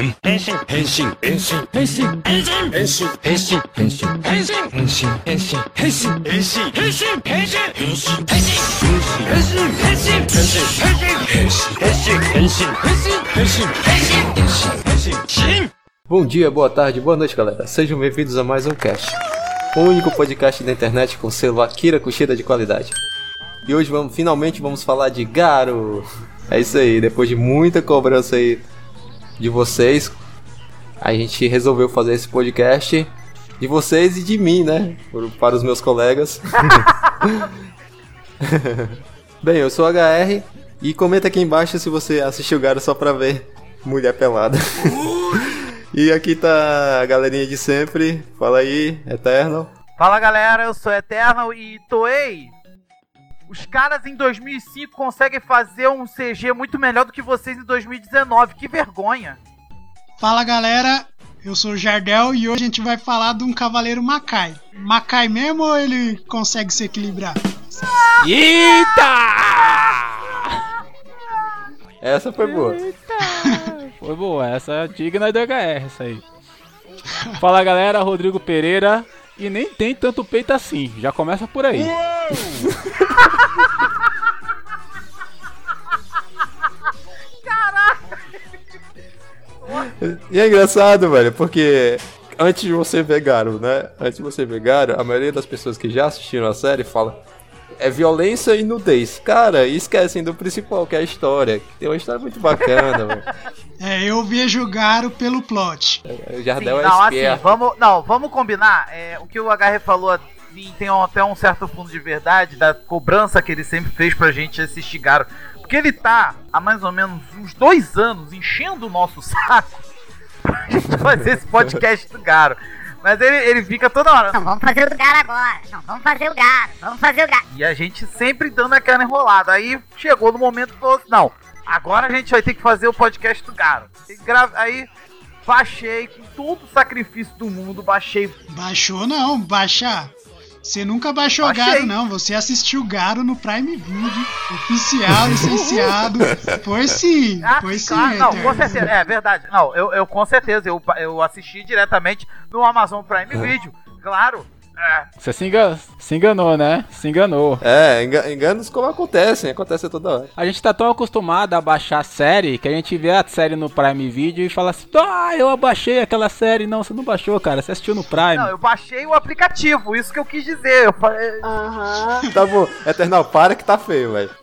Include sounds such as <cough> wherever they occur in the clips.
変変身変身変身変身変身変身変身変身変身変身変身変身変身変身変身変身変身変身変身変身変身変身変身変身変身 Bom dia, boa tarde, boa noite, galera. Sejam bem-vindos a mais um cast. O único podcast da internet com selo Akira Kushida de qualidade. E hoje vamos, finalmente vamos falar de Garo. É isso aí, depois de muita cobrança aí de vocês, a gente resolveu fazer esse podcast de vocês e de mim, né? Para os meus colegas. <laughs> Bem, eu sou o HR e comenta aqui embaixo se você assistiu Garo só pra ver mulher pelada. <laughs> E aqui tá a galerinha de sempre. Fala aí, Eternal. Fala galera, eu sou Eternal e Toei. Os caras em 2005 conseguem fazer um CG muito melhor do que vocês em 2019. Que vergonha. Fala galera, eu sou o Jardel e hoje a gente vai falar de um cavaleiro Macai. Macai mesmo ou ele consegue se equilibrar? Essa foi boa. Foi boa, essa é digna do HR, essa aí. Fala galera, Rodrigo Pereira. E nem tem tanto peito assim, já começa por aí. <laughs> E é engraçado, velho, porque antes de você ver Garo, né? Antes de você ver Garo, a maioria das pessoas que já assistiram a série fala é violência e nudez. Cara, esquecem do principal, que é a história. Tem uma história muito bacana, velho. <laughs> É, eu vejo Garo pelo plot. O Sim, Jardel é não, assim, vamos, não, vamos combinar. é, o que o HR falou assim, tem um- até um certo fundo de verdade da cobrança que ele sempre fez pra gente assistir Garo. Porque ele tá há mais ou menos uns dois anos enchendo o nosso <laughs> saco pra gente fazer esse podcast do Garo. Mas ele, ele fica toda hora. Não, vamos fazer o do Garo agora. Não, vamos fazer o Garo. Vamos fazer o Garo. E a gente sempre dando aquela enrolada. Aí chegou no momento que falou assim, não, agora a gente vai ter que fazer o podcast do Garo. Aí baixei com todo o sacrifício do mundo, baixei. Baixou não, baixa. Você nunca baixou Baixei. Garo não, você assistiu Garo no Prime Video, oficial, <laughs> licenciado. Foi sim, Ah, foi sim, claro, não, com certeza, é verdade. Não, eu, eu com certeza, eu, eu assisti diretamente no Amazon Prime Video, claro. É, Você se, engan- se enganou, né? Se enganou. É, enga- enganos como acontecem, acontece toda hora. A gente tá tão acostumado a baixar a série que a gente vê a série no Prime Video e fala assim: Ah, eu abaixei aquela série. Não, você não baixou, cara. Você assistiu no Prime. não, eu baixei o aplicativo, isso que eu quis dizer. Eu falei, Tá bom, Eternal, para que tá feio, velho. <laughs>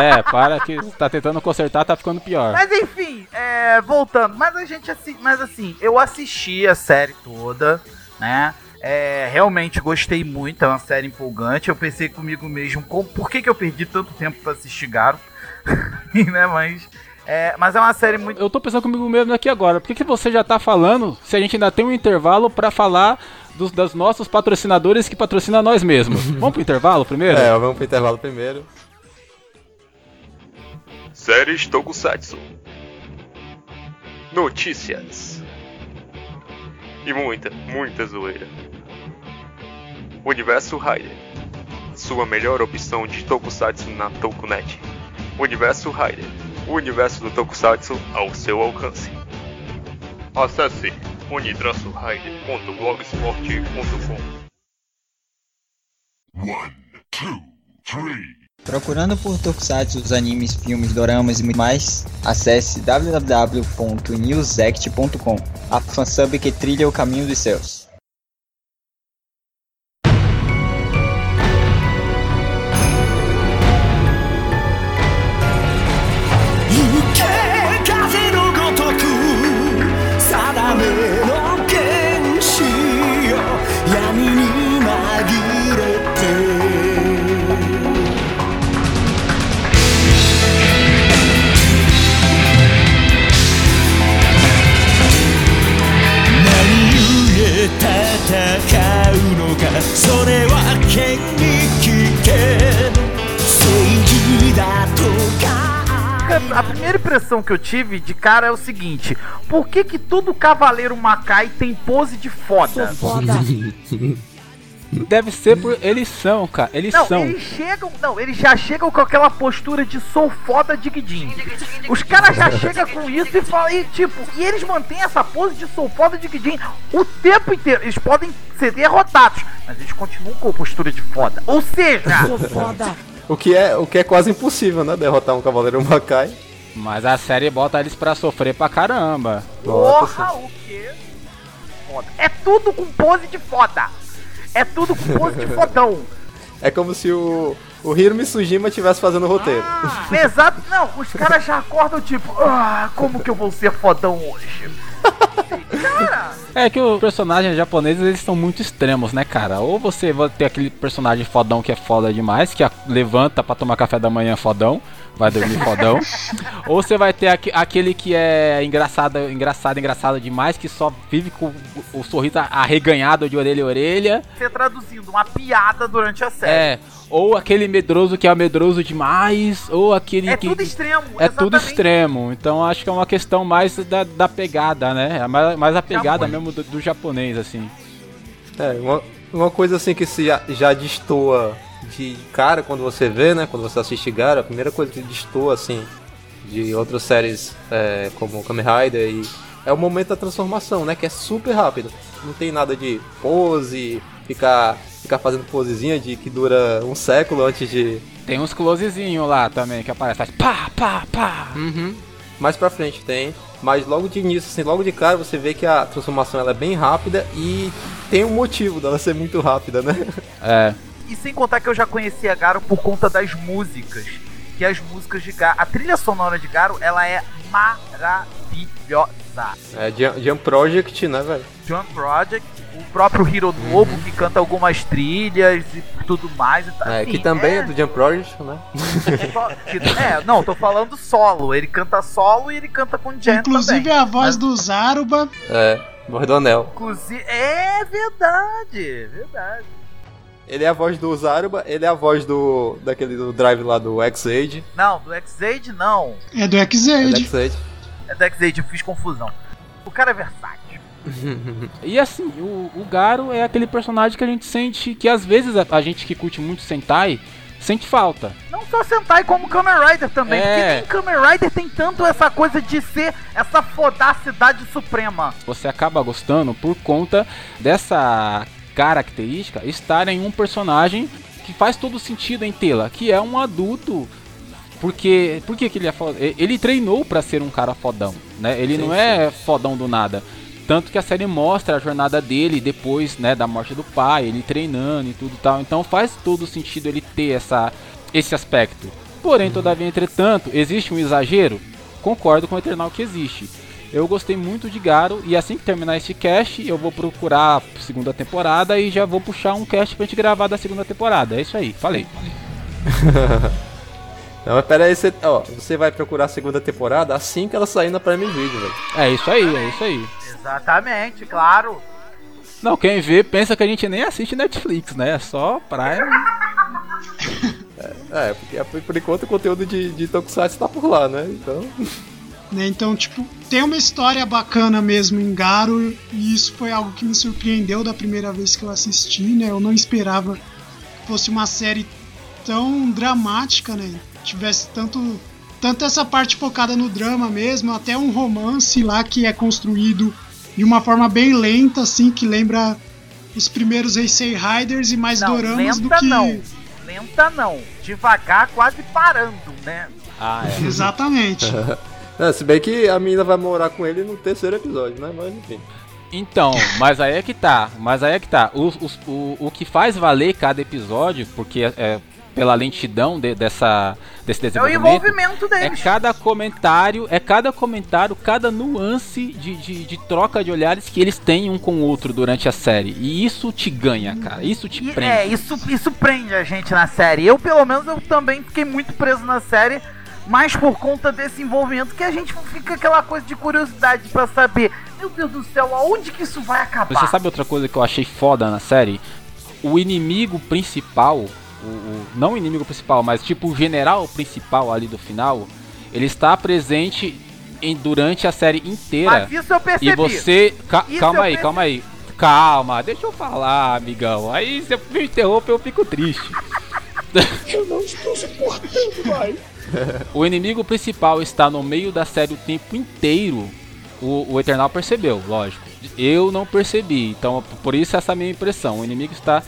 É, para que tá tentando consertar, tá ficando pior. Mas enfim, é, voltando, mas a gente assim, mas assim, eu assisti a série toda, né? É, realmente gostei muito, é uma série empolgante. Eu pensei comigo mesmo, com, por que, que eu perdi tanto tempo pra assistir Garo? <laughs> né, mas, é, mas é uma série muito. Eu tô pensando comigo mesmo aqui agora. Por que, que você já tá falando se a gente ainda tem um intervalo pra falar dos, dos nossos patrocinadores que patrocinam nós mesmos? <laughs> Vamos pro intervalo primeiro? É, vamos pro intervalo primeiro. Séries Tokusatsu. Notícias. E muita, muita zoeira. Universo Rider. Sua melhor opção de Tokusatsu na Tokunet. Universo Rider. O universo do Tokusatsu ao seu alcance. Acesse unitraçorider.blogspot.com Procurando por Tokusatsu, os animes, filmes, doramas e muito mais, acesse www.newsect.com, a fansub que trilha o caminho dos céus. A primeira impressão que eu tive de cara é o seguinte: por que que todo cavaleiro Macai tem pose de foda? <laughs> <laughs> Deve ser por. Eles são, cara. Eles Não, são. eles chegam. Não, eles já chegam com aquela postura de sou foda digidinho. Os caras já <laughs> chegam com isso e falam. E, tipo, e eles mantêm essa pose de sou foda digidinho o tempo inteiro. Eles podem ser derrotados, mas eles continuam com a postura de foda. Ou seja, <laughs> O que é, o que é quase impossível, né? Derrotar um Cavaleiro Makai. Mas a série bota eles pra sofrer pra caramba. porra, o quê? Foda. É tudo com pose de foda. É tudo pose de fodão. É como se o, o Hiro Mitsujima estivesse fazendo o roteiro. Exato, não, os caras já acordam tipo, ah, como que eu vou ser fodão hoje? Cara, É que os personagens japoneses eles são muito extremos, né, cara? Ou você vai ter aquele personagem fodão que é foda demais, que levanta pra tomar café da manhã fodão, vai dormir fodão. <laughs> Ou você vai ter aque- aquele que é engraçado, engraçado, engraçado demais, que só vive com o, o sorriso arreganhado de orelha a orelha. você traduzindo uma piada durante a série. É. Ou aquele medroso que é medroso demais, ou aquele É que. tudo extremo, É tudo exatamente. extremo, então acho que é uma questão mais da, da pegada, né? É mais, mais a pegada Japonês. mesmo do, do japonês, assim. É, uma, uma coisa assim que se já, já destoa de cara quando você vê, né? Quando você assiste Gara, a primeira coisa que destoa, assim, de outras séries é, como Kamen Rider e é o momento da transformação, né? Que é super rápido. Não tem nada de pose, ficar, ficar fazendo posezinha de que dura um século antes de. Tem uns closezinhos lá também que aparece, faz pá, pá, pá. Uhum. Mais pra frente tem. Mas logo de início, assim, logo de cara você vê que a transformação ela é bem rápida e tem um motivo dela ser muito rápida, né? É. E sem contar que eu já conhecia Garo por conta das músicas. Que as músicas de Garo. A trilha sonora de Garo, ela é maravilhosa. É Jump Jump Project, né, velho? Jump Project, o próprio Hiro Novo, que canta algumas trilhas e tudo mais. E tá, É, assim, que também é do Jump Project, né? só- que- é, não, tô falando solo. Ele canta solo e ele canta com Jen Inclusive também. a voz do Zaruba. É, voz do Anel. Inclusive, é verdade, verdade. Ele é a voz do Zaruba, ele é a voz do. daquele do drive lá do X-Aid. Não, do X-Aid não. É do É do X-Aid. X-Aid. É do X-Aid, eu fiz confusão. O cara é versátil. <laughs> E assim, o, o Garo é aquele personagem que a gente sente que às vezes a, a gente que curte muito Sentai sente falta. Não só Sentai como Kamen Rider também. É. Porque nem Kamen Rider tem tanto essa coisa de ser essa fodacidade suprema. Você acaba gostando por conta dessa característica estar em um personagem que faz todo sentido em tê-la, que é um adulto. Porque, por que ele é foda? Ele treinou pra ser um cara fodão, né? Ele Sim, não é fodão do nada. Tanto que a série mostra a jornada dele depois, né, da morte do pai, ele treinando e tudo tal. Então faz todo sentido ele ter essa, esse aspecto. Porém, todavia, entretanto, existe um exagero? Concordo com o Eternal que existe. Eu gostei muito de Garo e assim que terminar esse cast, eu vou procurar a segunda temporada e já vou puxar um cast pra gente gravar da segunda temporada. É isso aí, falei. <laughs> Não, mas pera aí, você, ó, você vai procurar a segunda temporada assim que ela sair na Prime Video, velho. É isso aí, é isso aí. Exatamente, claro. Não, quem vê pensa que a gente nem assiste Netflix, né? É só Prime. <laughs> É, porque por, por enquanto o conteúdo de, de Tokusatsu tá por lá, né? Então. Né? Então, tipo, tem uma história bacana mesmo em Garo, e isso foi algo que me surpreendeu da primeira vez que eu assisti, né? Eu não esperava que fosse uma série tão dramática, né? Tivesse tanto, tanto essa parte focada no drama mesmo, até um romance lá que é construído de uma forma bem lenta, assim, que lembra os primeiros Heisei Riders e mais Não, doramas do que. não. Lenta não. Devagar, quase parando, né? Ah, é. Exatamente. <laughs> É, se bem que a menina vai morar com ele no terceiro episódio, né? Mas enfim. Então, mas aí é que tá, mas aí é que tá. O, o, o que faz valer cada episódio, porque é, é pela lentidão de- dessa, desse É o desenvolvimento, envolvimento é deles. cada comentário, é cada comentário, cada nuance de, de, de troca de olhares que eles têm um com o outro durante a série. E isso te ganha, cara. Isso te E, prende. é, isso, isso prende a gente na série. Eu, pelo menos, eu também fiquei muito preso na série, mas por conta desse envolvimento que a gente fica aquela coisa de curiosidade pra saber, meu Deus do céu, aonde que isso vai acabar? Você sabe outra coisa que eu achei foda na série? O inimigo principal, o, o- não o inimigo principal, mas tipo o general principal ali do final, ele está presente em, durante a série inteira. Mas isso eu percebi. E você. ca- Isso calma aí, percebi. calma aí. Calma, deixa eu falar, amigão. Aí você me interrompe, eu fico triste. <laughs> Eu não estou suportando mais. O inimigo principal está no meio da série o tempo inteiro. O, o Eternal percebeu, lógico. Eu não percebi, então por isso essa minha impressão. O inimigo está.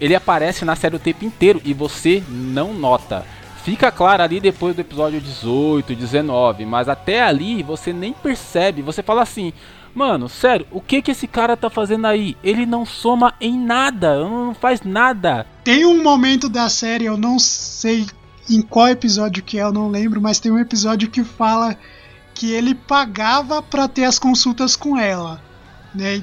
Ele aparece na série o tempo inteiro e você não nota. Fica claro ali depois do episódio 18, 19, mas até ali você nem percebe. Você fala assim, mano, sério, o que que esse cara tá fazendo aí? Ele não soma em nada, não faz nada. Tem um momento da série, eu não sei em qual episódio que é, eu não lembro, mas tem um episódio que fala que ele pagava pra ter as consultas com ela, né?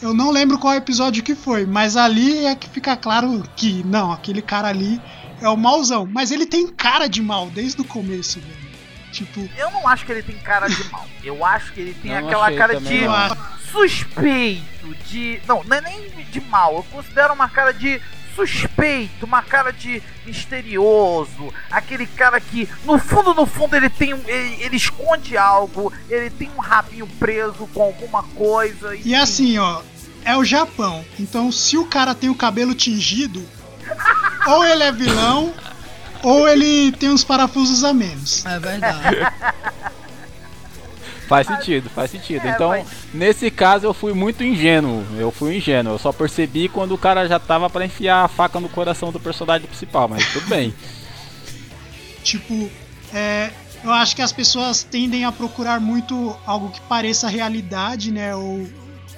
Eu não lembro qual episódio que foi, mas ali é que fica claro que não, aquele cara ali é o mauzão, mas ele tem cara de mal desde o começo, velho. Tipo, Eu não acho que ele tem cara de mal. Eu acho que ele tem Não aquela cara de não. suspeito, de. Não, não é nem de mal. Eu considero uma cara de suspeito, uma cara de misterioso, aquele cara que no fundo, no fundo ele tem, um- ele, ele esconde algo, ele tem um rabinho preso com alguma coisa. E assim, ó, é o Japão. Então, se o cara tem o cabelo tingido, <laughs> ou ele é vilão, ou ele tem uns parafusos a menos. É verdade. <laughs> Faz sentido, faz sentido. É, então, mas- nesse caso eu fui muito ingênuo. Eu fui ingênuo. Eu só percebi quando o cara já tava pra enfiar a faca no coração do personagem principal, mas tudo bem. <laughs> Tipo, é, eu acho que as pessoas tendem a procurar muito algo que pareça realidade, né? Ou,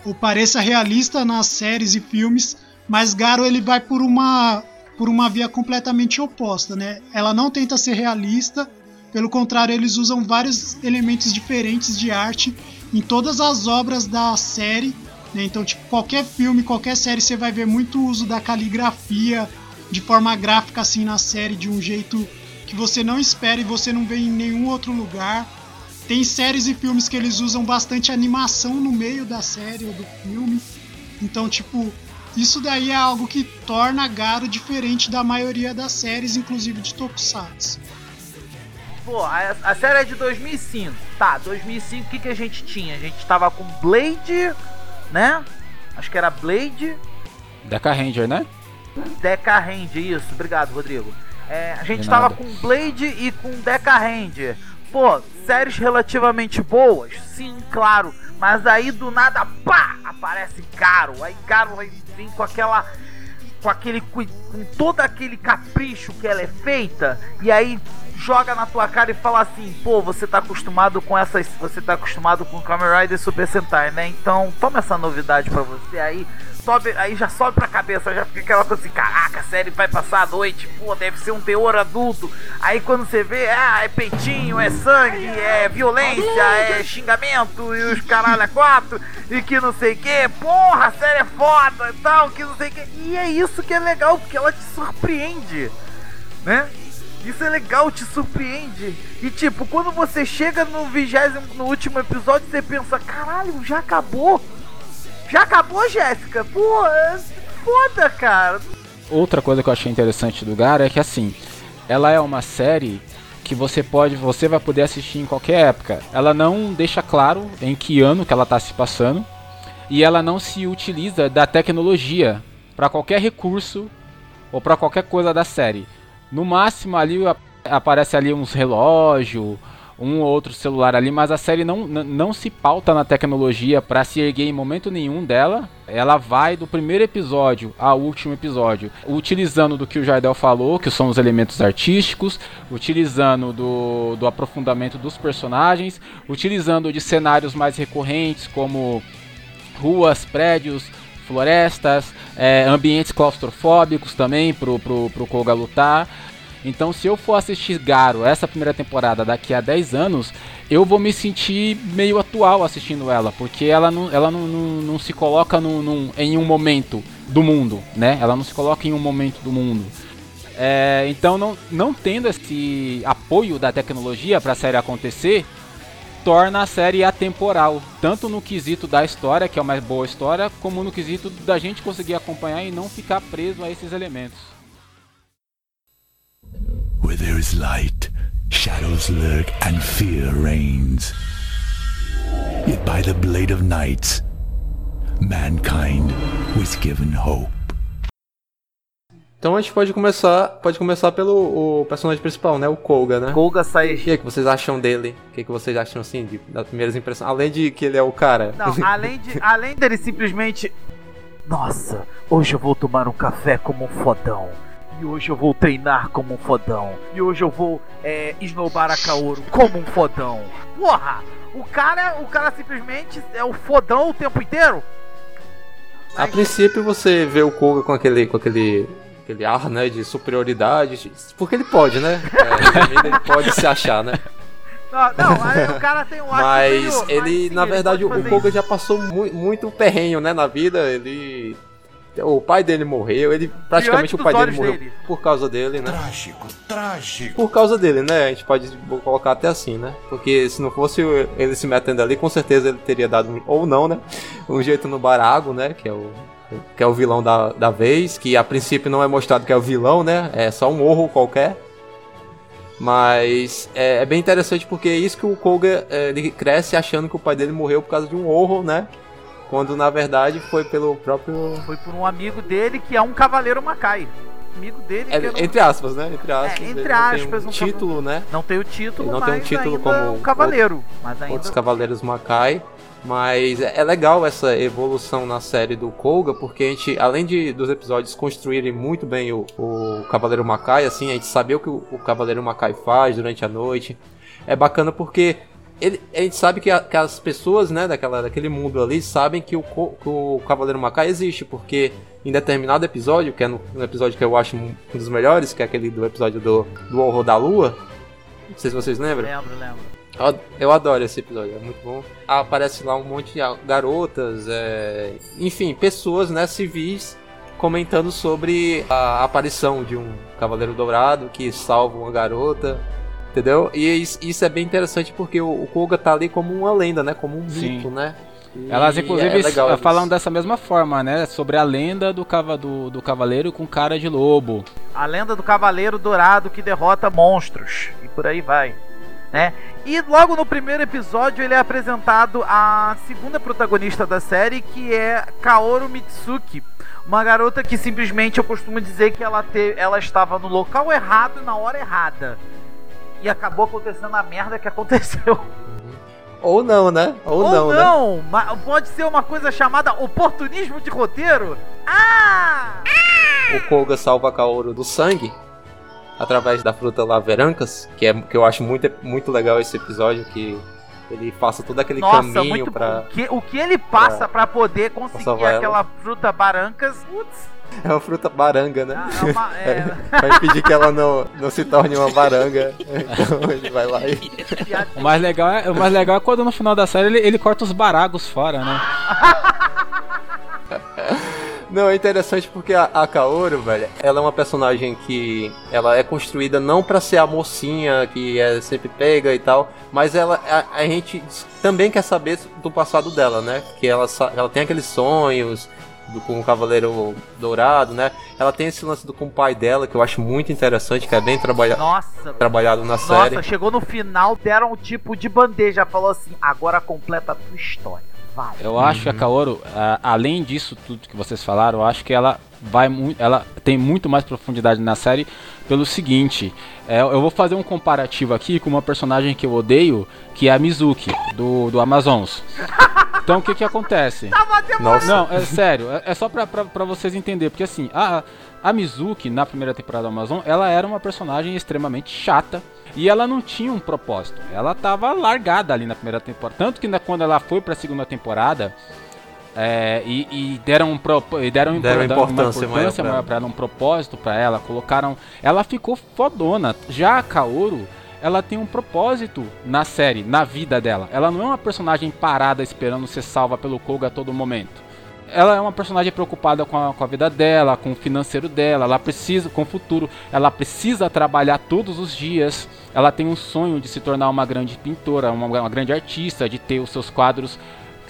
ou pareça realista nas séries e filmes, mas Garo ele vai por uma por uma via completamente oposta, né? Ela não tenta ser realista, pelo contrário, eles usam vários elementos diferentes de arte em todas as obras da série. Né? Então, tipo, qualquer filme, qualquer série, você vai ver muito uso da caligrafia de forma gráfica assim na série, de um jeito que você não espera e você não vê em nenhum outro lugar. Tem séries e filmes que eles usam bastante animação no meio da série ou do filme. Então, tipo, isso daí é algo que torna Garo diferente da maioria das séries, inclusive de Tokusatsu. Pô, a, a série é de 2005. Tá, 2005 o que, que a gente tinha? A gente tava com Blade, né? Acho que era Blade, Deca Ranger, né? Deca Ranger, isso, obrigado, Rodrigo. É, a gente tava com Blade e com Deca Ranger. Pô, séries relativamente boas, sim, claro. Mas aí do nada, pá, aparece Garo. Aí Garo vem com aquela. Com aquele. com todo aquele capricho que ela é feita. E aí joga na tua cara e fala assim, pô, você tá acostumado com essas. Você tá acostumado com Kamen Rider e Super Sentai, né? Então toma essa novidade pra você aí. Sobe, aí já sobe pra cabeça, já fica aquela coisa assim, caraca, a série vai passar a noite, pô, deve ser um teor adulto. Aí quando você vê, ah, é peitinho, é sangue, é violência, é xingamento e os caralho a quatro, e que não sei o que, porra, a série é foda e tal, que não sei o que. E é isso que é legal, porque ela te surpreende, né? Isso é legal, te surpreende. E tipo, quando você chega no vigésimo, no último episódio, você pensa, caralho, já acabou? Já acabou, Jéssica? Pô, é foda, cara. Outra coisa que eu achei interessante do Gara é que assim, ela é uma série que você pode, você vai poder assistir em qualquer época. Ela não deixa claro em que ano que ela tá se passando e ela não se utiliza da tecnologia para qualquer recurso ou para qualquer coisa da série. No máximo ali ap- aparece ali uns relógio, um ou outro celular ali, mas a série não, não se pauta na tecnologia para se erguer em momento nenhum dela. Ela vai do primeiro episódio ao último episódio, utilizando do que o Jardel falou, que são os elementos artísticos, utilizando do, do aprofundamento dos personagens, utilizando de cenários mais recorrentes como ruas, prédios, florestas, é, ambientes claustrofóbicos também pro, pro, pro Koga lutar. Então, se eu for assistir Garo essa primeira temporada daqui a 10 anos, eu vou me sentir meio atual assistindo ela, porque ela não, ela não, não, não se coloca num, num- em um momento do mundo, né? Ela não se coloca em um momento do mundo. É, então, não, não tendo esse apoio da tecnologia para a série acontecer, torna a série atemporal, tanto no quesito da história, que é uma boa história, como no quesito da gente conseguir acompanhar e não ficar preso a esses elementos. Where there is light, shadows lurk and fear reigns. Yet by the blade of mankind was given hope. Então a gente pode começar, pode começar pelo o personagem principal, né? O Koga, né? Golga sai. E aí, o que vocês acham dele? O que, que vocês acham, assim, de, das primeiras impressões? Além de que ele é o cara. Não, além, de, <laughs> além dele simplesmente. Nossa, hoje eu vou tomar um café como um fodão. E hoje eu vou treinar como um fodão. E hoje eu vou é, esnobar a Kaoru como um fodão. Porra! O cara, o cara simplesmente é o fodão o tempo inteiro? A princípio você vê o Koga com aquele, com aquele, aquele ar, né, de superioridade, porque ele pode, né? É, ele <laughs> pode se achar, né? Não, não, aí o cara tem um ar Mas superior, ele, mas sim, na verdade, pode o Koga isso. já passou mu muito perrenho, né, na vida. Ele. O pai dele morreu, ele praticamente o pai dele morreu dele. por causa dele, né? Trágico, trágico. Por causa dele, né? A gente pode colocar até assim, né? Porque se não fosse ele se metendo ali, com certeza ele teria dado, ou não, né? Um jeito no Barago, né? Que é o, que é o vilão da, da vez, que a princípio não é mostrado que é o vilão, né? É só um horror qualquer. Mas é, é bem interessante porque é isso que o Koga é, ele cresce achando que o pai dele morreu por causa de um horror, né? Quando na verdade foi pelo próprio. Foi por um amigo dele que é um cavaleiro Macai. Amigo dele É, não, entre aspas, né? Entre aspas. entre ele não tem aspas, um um título, né? não tem o título, Ele não tem um título como é um cavaleiro. Mas ainda outros Cavaleiros Macai. Mas é é legal essa evolução na série do Koga, porque a gente, além de dos episódios construírem muito bem o, o Cavaleiro Macai, assim, a gente saber o que o, o Cavaleiro Macai faz durante a noite. É bacana porque ele, a gente sabe que, a- que as pessoas, né, daquela, daquele mundo ali, sabem que o, que o Cavaleiro Macai existe, porque em determinado episódio, que é no, no episódio que eu acho um dos melhores, que é aquele do episódio do, do Horror da Lua, não sei se vocês lembram. lembro, lembro. Eu- adoro esse episódio, é muito bom. Aparece lá um monte de garotas, é, enfim, pessoas, né, civis comentando sobre a aparição de um Cavaleiro Dourado que salva uma garota, entendeu? E isso, é bem interessante porque o, Koga tá ali como uma lenda, né, como um Sim. mito, né? E Elas, inclusive, é falam isso. dessa mesma forma, né? Sobre a lenda do, cava, do, do cavaleiro com cara de lobo. A lenda do cavaleiro dourado que derrota monstros. E por aí vai. Né? E logo no primeiro episódio ele é apresentado a segunda protagonista da série, que é Kaoru Mitsuki. Uma garota que simplesmente eu costumo dizer que ela, te, ela estava no local errado na hora errada. E acabou acontecendo a merda que aconteceu. Ou não, né? Ou, Ou não, né? não, mas pode ser uma coisa chamada oportunismo de roteiro. Ah! O Koga salva Kaoru do sangue através da fruta lá Verancas, que é que eu acho muito, muito legal esse episódio que ele passa todo aquele Nossa, caminho bom. O que, o que ele passa pra poder conseguir ela. aquela fruta barancas, putz, é uma fruta baranga, né? é uma- <laughs> é- Vai impedir que ela não, não se torne uma baranga. <laughs> Então ele vai lá e. O mais legal é, o mais legal é quando no final da série ele, ele corta os baragos fora, né? <laughs> Não, é interessante porque a, a Kaoru, velho, ela é uma personagem que ela é construída não pra ser a mocinha que é sempre pega e tal, mas ela a, a gente também quer saber do passado dela, né? Que ela, ela tem aqueles sonhos do, com o Cavaleiro Dourado, né? Ela tem esse lance do com o pai dela que eu acho muito interessante, que é bem trabalha, Nossa, trabalhado na série. nossa, chegou no final, deram um tipo de bandeja, falou assim, agora completa a tua história, vai. Eu acho que a Kaoru, a- além disso tudo que vocês falaram, eu acho que ela vai muito, ela tem muito mais profundidade na série pelo seguinte, é, eu vou fazer um comparativo aqui com uma personagem que eu odeio, que é a Mizuki do do Amazons. <laughs> Então o que que acontece? Nossa. Não, é sério, é, é só pra, pra, pra vocês entenderem, porque assim, a, a Mizuki, na primeira temporada do Amazon, ela era uma personagem extremamente chata e ela não tinha um propósito. Ela tava largada ali na primeira temporada. Tanto que na- quando ela foi pra segunda temporada. é, e, e deram, um propo- e deram, Deram uma importância maior pra ela. um propósito pra ela, colocaram. Ela ficou fodona. Já a Kaoru, ela tem um propósito na série, na vida dela. Ela não é uma personagem parada esperando ser salva pelo Koga a todo momento. Ela é uma personagem preocupada com a, com a vida dela, com o financeiro dela, ela precisa, com o futuro, ela precisa trabalhar todos os dias. Ela tem um sonho de se tornar uma grande pintora, uma, uma grande artista, de ter os seus quadros,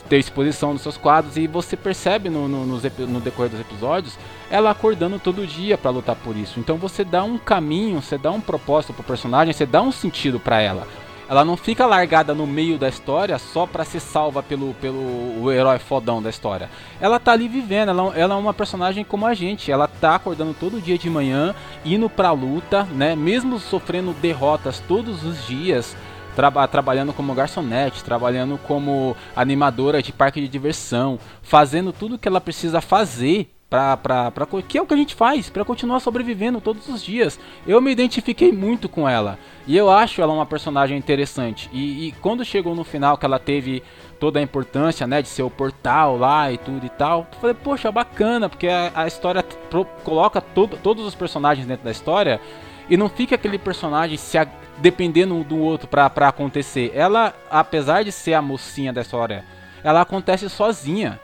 ter exposição dos seus quadros. E você percebe no, no, epi- no decorrer dos episódios ela acordando todo dia pra lutar por isso. Então você dá um caminho, você dá um propósito pro personagem, você dá um sentido pra ela. Ela não fica largada no meio da história só pra ser salva pelo, pelo herói fodão da história. Ela tá ali vivendo, ela, ela é uma personagem como a gente. Ela tá acordando todo dia de manhã, indo pra luta, né? Mesmo sofrendo derrotas todos os dias. Traba trabalhando como garçonete, trabalhando como animadora de parque de diversão, fazendo tudo que ela precisa fazer Pra, pra, pra, que é o que a gente faz para continuar sobrevivendo todos os dias. Eu me identifiquei muito com ela e eu acho ela uma personagem interessante. E, e quando chegou no final que ela teve toda a importância, né, de ser o portal lá e tudo e tal, eu falei, poxa, bacana, porque a, a história pro, coloca todo, todos os personagens dentro da história e não fica aquele personagem se a, dependendo um do outro pra, pra acontecer. Ela, apesar de ser a mocinha da história, ela acontece sozinha.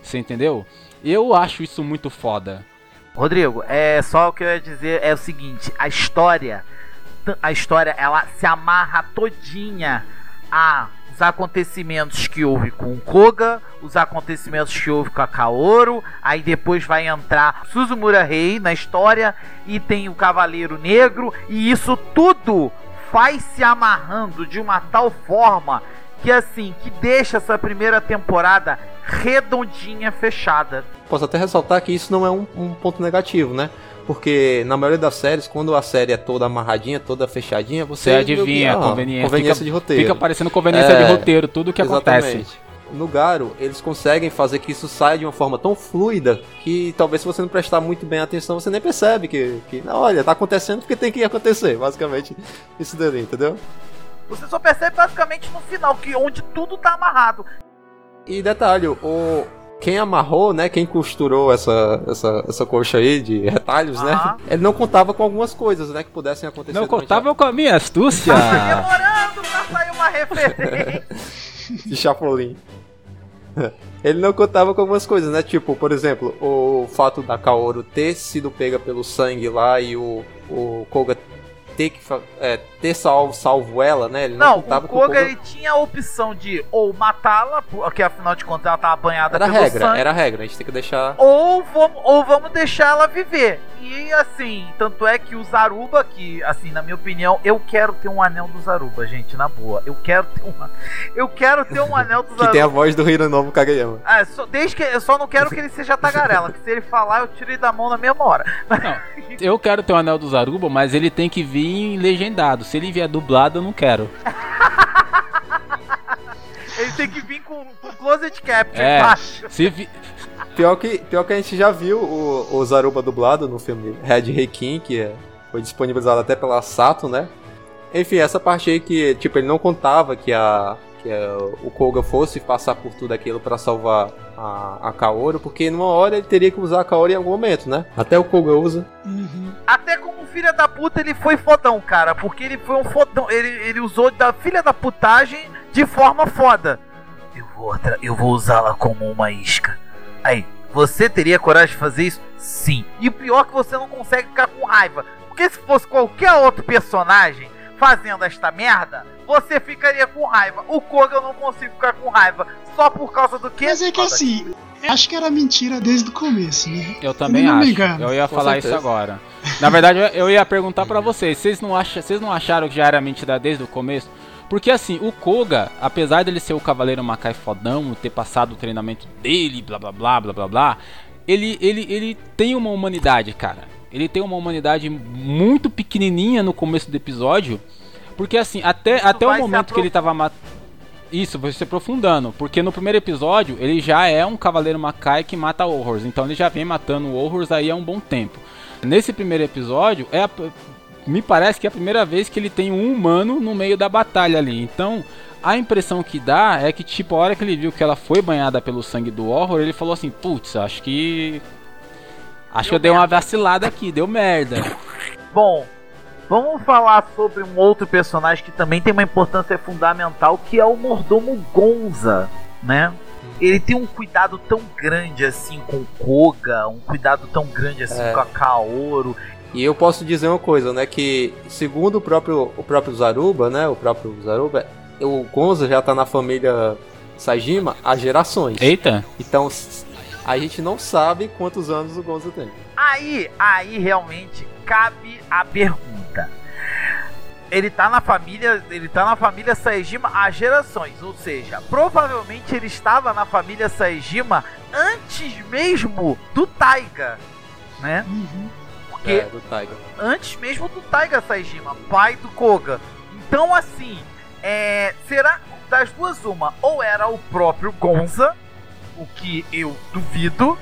Você entendeu? Eu acho isso muito foda. Rodrigo, é só o que eu ia dizer é o seguinte, a história, a história ela se amarra todinha a os acontecimentos que houve com o Koga, os acontecimentos que houve com a Kaoru, aí depois vai entrar Suzumura Rei na história e tem o Cavaleiro Negro e isso tudo vai se amarrando de uma tal forma que assim, que deixa essa primeira temporada redondinha, fechada. Posso até ressaltar que isso não é um, um, ponto negativo, né? Porque na maioria das séries, quando a série é toda amarradinha, toda fechadinha, você, você adivinha, ah, conveniência, conveniência fica, de roteiro. Fica parecendo conveniência é, de roteiro, tudo que exatamente. acontece. No Garo, eles conseguem fazer que isso saia de uma forma tão fluida que talvez se você não prestar muito bem atenção, você nem percebe que, que não, olha, tá acontecendo porque tem que acontecer, basicamente isso dali, entendeu? Você só percebe basicamente no final, que onde tudo tá amarrado. E detalhe, o, quem amarrou, né, quem costurou essa, essa, essa coxa aí de retalhos, né, ele não contava com algumas coisas, né, que pudessem acontecer. Não contava a... com a minha astúcia. Tava demorando pra sair uma referência. <laughs> de Chapolin. Ele não contava com algumas coisas, né? Tipo, por exemplo, o fato da Kaoru ter sido pega pelo sangue lá e o, o Koga ter que é, ter salvo, salvo ela, né? Ele não, não o Koga, ele tinha a opção de ou matá-la, porque afinal de contas ela tava banhada era pelo regra, sangue. Era regra, a gente tem que deixar. Ou vamos, ou vamos deixar ela viver. E assim, tanto é que o Zaruba, que assim, na minha opinião, eu quero ter um anel do Zaruba, gente, na boa. Eu quero ter uma. Eu quero ter um anel do Zaruba. <laughs> que tem a voz do Hironobu Kageyama. Ah, só, desde que eu só não quero que ele seja tagarela, que se ele falar, eu tiro ele da mão na mesma hora. Não, eu quero ter um anel do Zaruba, mas ele tem que vir legendado. Se ele vier dublado, eu não quero. ele tem que vir com, com closet capture é, embaixo. Se vi... pior, que, pior que a gente já viu o, o Zaruba dublado no filme Red Reikin, que é, foi disponibilizado até pela Sato, né? Enfim, essa parte aí que, tipo, ele não contava que a, que o Koga fosse passar por tudo aquilo para salvar a, a Kaoru, porque numa hora ele teria que usar a Kaoru em algum momento, né? Até o Koga usa. Uhum. Até como filha da puta ele foi fodão, cara, porque ele foi um fodão, ele, ele usou da filha da putagem de forma foda. Eu vou, eu vou usá-la como uma isca. Aí, você teria coragem de fazer isso? Sim. E o pior é que você não consegue ficar com raiva. Porque se fosse qualquer outro personagem fazendo esta merda, você ficaria com raiva. O Koga eu não consigo ficar com raiva. Só por causa do que? Mas é que assim, acho que era mentira desde o começo, né? Eu também eu acho. Eu ia com falar certeza. isso agora. Na verdade, eu ia perguntar para vocês. Vocês não, acham, vocês não acharam que já era mentira desde o começo? Porque assim, o Koga, apesar dele ser o Cavaleiro Macai fodão, ter passado o treinamento dele, blá blá blá blá blá blá, ele, ele, ele tem uma humanidade, cara. Ele tem uma humanidade muito pequenininha no começo do episódio porque assim, até, até o momento que ele tava matando. Isso, vai se aprofundando. Porque no primeiro episódio, ele já é um Cavaleiro Macai que mata Horrors. Então ele já vem matando Horrors aí há um bom tempo. Nesse primeiro episódio, é a, me parece que é a primeira vez que ele tem um humano no meio da batalha ali. Então, a impressão que dá é que, tipo, a hora que ele viu que ela foi banhada pelo sangue do Horror, ele falou assim: Putz, acho que. Acho deu que eu dei uma vacilada aqui, deu merda. Bom, Vamos falar sobre um outro personagem que também tem uma importância fundamental, que é o mordomo Gonza, né? Ele tem um cuidado tão grande assim com o Koga, um cuidado tão grande assim é. com a Kaoru. E eu posso dizer uma coisa, né, que segundo o próprio o próprio Zaruba, né, o próprio Zaruba, o Gonza já tá na família Sajima há gerações. Eita. Então a gente não sabe quantos anos o Gonza tem. Aí, aí realmente cabe a pergunta ele tá na família, ele tá na família Saejima há gerações, ou seja, provavelmente ele estava na família Saejima antes mesmo do Taiga, né? Uhum. Porque É, do Tiger. antes mesmo do Taiga Saejima, pai do Koga. Então, assim, é, será das duas uma? Ou era o próprio Gonza, o que eu duvido,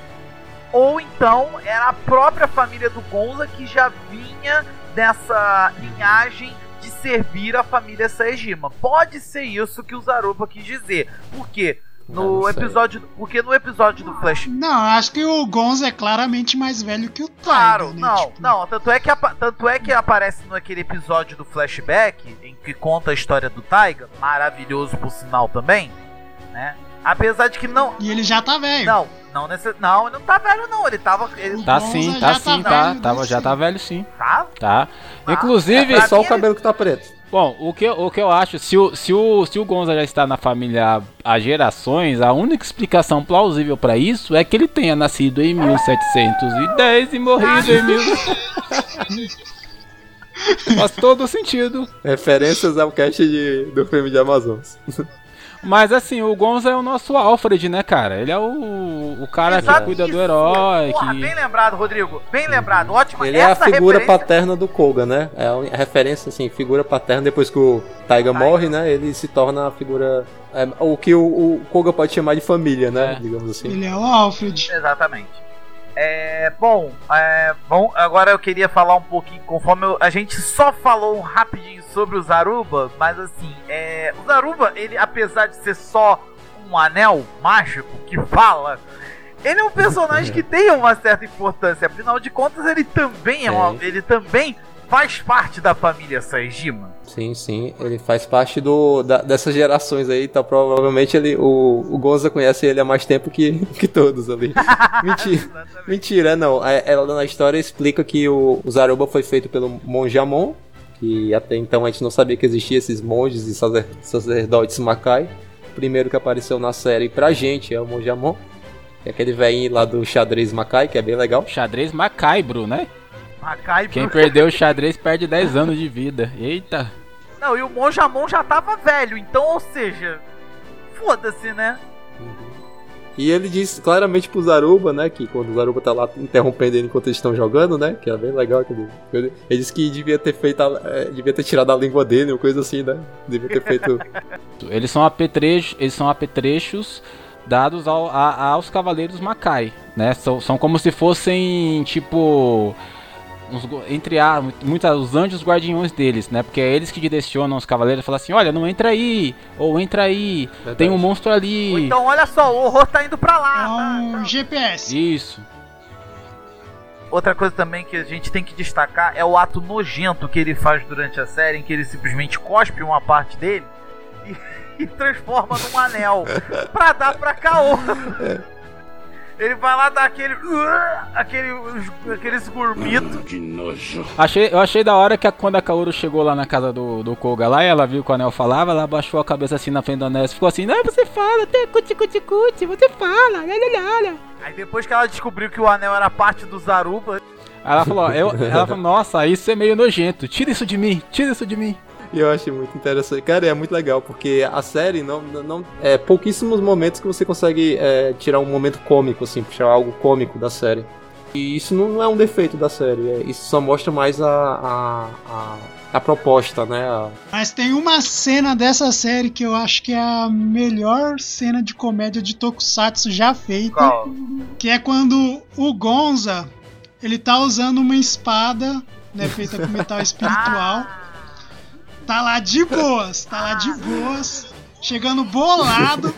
ou então era a própria família do Gonza que já vinha dessa linhagem de servir a família Saejima. Pode ser isso que o Zaruba quis dizer. Por quê? No não episódio, porque no episódio do Flash Não, eu acho que o Gonza é claramente mais velho que o Tiger. Claro, né? não, Tipo, não, tanto é, que tanto é que aparece naquele episódio do flashback, em que conta a história do Taiga, maravilhoso por sinal também, né? Apesar de que não. E ele já tá velho. Não, não, nesse, não, ele não tá velho, não. Ele tava. Ele Tá sim, tá tá sim, velho tá. desde Tava, já tá velho sim. tá. Tá. Ah, Inclusive, é Só o cabelo que tá preto. Bom, o que, eu- o que eu acho, se o, se, o, se o Gonza já está na família há gerações, a única explicação plausível pra isso é que ele tenha nascido em 1710 e morrido em mil. <laughs> Faz todo sentido. Referências ao cast de, do filme de Amazonas. <laughs> Mas assim, o Gonza é o nosso Alfred, né, cara? Ele é o, o cara que Exato, cuida do herói. Porra, que... bem lembrado, Rodrigo. Bem lembrado. Ótimo. Ele é a Essa figura referência- paterna do Koga, né? É a referência, assim, figura paterna. Depois que o Taiga morre, né? Ele se torna a figura. é, o que o, o Koga pode chamar de família, né? É. Digamos assim. Ele é o Alfred. Exatamente. É, bom, é, bom, agora eu queria falar um pouquinho, conforme eu- a gente só falou rapidinho sobre o Zaruba, mas assim, é, o Zaruba, ele apesar de ser só um anel mágico que fala, ele é um personagem que tem uma certa importância, afinal de contas ele também é uma, Tem. ele também faz parte da família Saejima. Sim, sim. Ele faz parte do, da- dessas gerações aí, então provavelmente ele, o, o Gonza conhece ele há mais tempo que, <laughs> que todos ali. <laughs> Mentira. Mentira, não. É- Ela na história explica que o, o Zaruba foi feito pelo monge Amon, que até então a gente não sabia que existia esses monges e sacer- sacerdotes Makai. O primeiro que apareceu na série pra gente é o monge Amon, que é aquele velhinho lá do xadrez Makai, que é bem legal. Xadrez macaibro, né? Makai Quem perdeu o xadrez perde 10 anos de vida. Eita. Não, e o Monjamon já tava velho, então, ou seja, foda-se, né? E ele diz claramente pro Zaruba, né, que quando o Zaruba tá lá interrompendo ele enquanto eles estão jogando, né, que é bem legal aquele. Ele, ele disse que devia ter feito, a- é, devia ter tirado a língua dele, uma coisa assim, né, devia ter feito. <laughs> Eles são apetrechos, eles são apetrechos dados ao- a- aos cavaleiros Macai, né? São, são como se fossem tipo uns entre a muitas os anjos guardiões deles, né? Porque é eles que direcionam os cavaleiros, falam assim: "Olha, não entra aí", ou "Entra aí, tem um monstro ali". Ou então, olha só, o horror tá indo pra lá. É tá? um GPS. Isso. Outra coisa também que a gente tem que destacar é o ato nojento que ele faz durante a série, em que ele simplesmente cospe uma parte dele <laughs> e, e transforma num anel pra dar pra Caô. <laughs> Ele vai lá dar aquele. aquele aqueles gourmito. Achei, eu achei da hora que a- quando a Kaoru chegou lá na casa do, do Koga lá, e ela viu que o anel falava, ela abaixou a cabeça assim na frente do anel e ficou assim, não, você fala, até cuti cuti cuti, você fala, olha, olha, olha. Aí depois que ela descobriu que o anel era parte do Zaruba, Aí ela falou, eu, ela falou, nossa, isso é meio nojento, tira isso de mim, tira isso de mim. E eu achei muito interessante. Cara, é muito legal, porque a série não. não é pouquíssimos momentos que você consegue é, tirar um momento cômico, assim, puxar algo cômico da série. E isso não é um defeito da série, é- isso só mostra mais a, a, a, a proposta, né? a- Mas tem uma cena dessa série que eu acho que é a melhor cena de comédia de Tokusatsu já feita. Que é quando o Gonza ele tá usando uma espada, né, feita com metal <laughs> espiritual. Tá lá de boas, tá lá de boas, chegando bolado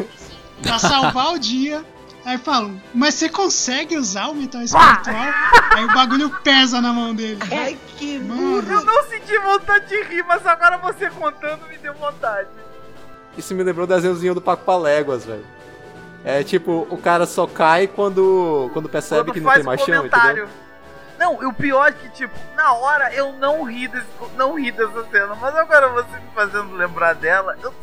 pra salvar o dia. Aí falam, mas você consegue usar o metal espiritual? <laughs> Aí o bagulho pesa na mão dele. Ai, que Mano. Eu não senti vontade de rir, mas agora você contando me deu vontade. Isso me lembrou o desenhozinho do Paco Paléguas, velho. É tipo, o cara só cai quando, quando percebe Quando que não tem mais chão, entendeu? Não, e o pior é que, tipo, na hora eu não ri, desse, não ri dessa cena, mas agora você me fazendo lembrar dela, eu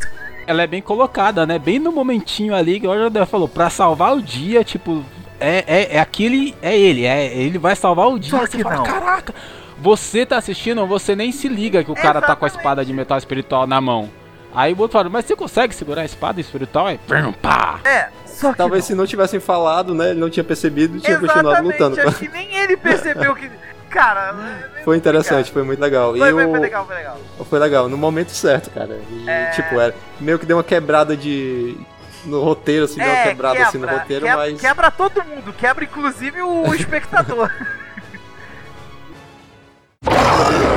Ela é bem colocada, né, bem no momentinho ali, que o ela falou, pra salvar o dia, tipo, é, é, é aquele, é ele, é, ele vai salvar o dia. Só Aí você que fala, não. caraca, você tá assistindo, você nem se liga que o cara tá com a espada de metal espiritual na mão. Aí o outro fala, mas você consegue segurar a espada espiritual? Aí, pum, pá! É, só que Talvez se não tivessem falado, né? Ele não tinha percebido e tinha continuado Exatamente, lutando. acho que nem ele percebeu que... Cara... <laughs> Foi interessante, foi muito legal. Foi, e foi, o- foi legal, foi legal. Foi legal, no momento certo, cara. E, É. tipo, era, meio que deu uma quebrada de. No roteiro, assim, deu uma quebrada assim no roteiro, É, quebra, mas. quebra todo mundo, quebra inclusive o <laughs> espectador. <laughs>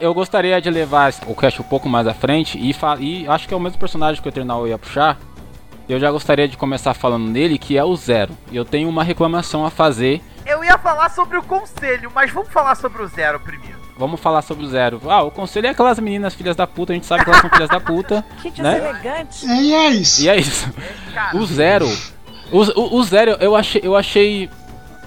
Eu gostaria de levar o cast um pouco mais à frente e, e acho que é o mesmo personagem que o Eternal ia puxar. Eu já gostaria de começar falando nele, que é o Zero. E eu tenho uma reclamação a fazer. Eu ia falar sobre o conselho, mas vamos falar sobre o zero primeiro. Vamos falar sobre o Zero. Ah, o conselho é aquelas meninas filhas da puta, a gente sabe que elas são filhas da puta. <laughs> Que né? deselegante. É, e é isso. E é isso. Cara, O Zero. O, o, o Zero, eu achei, eu achei.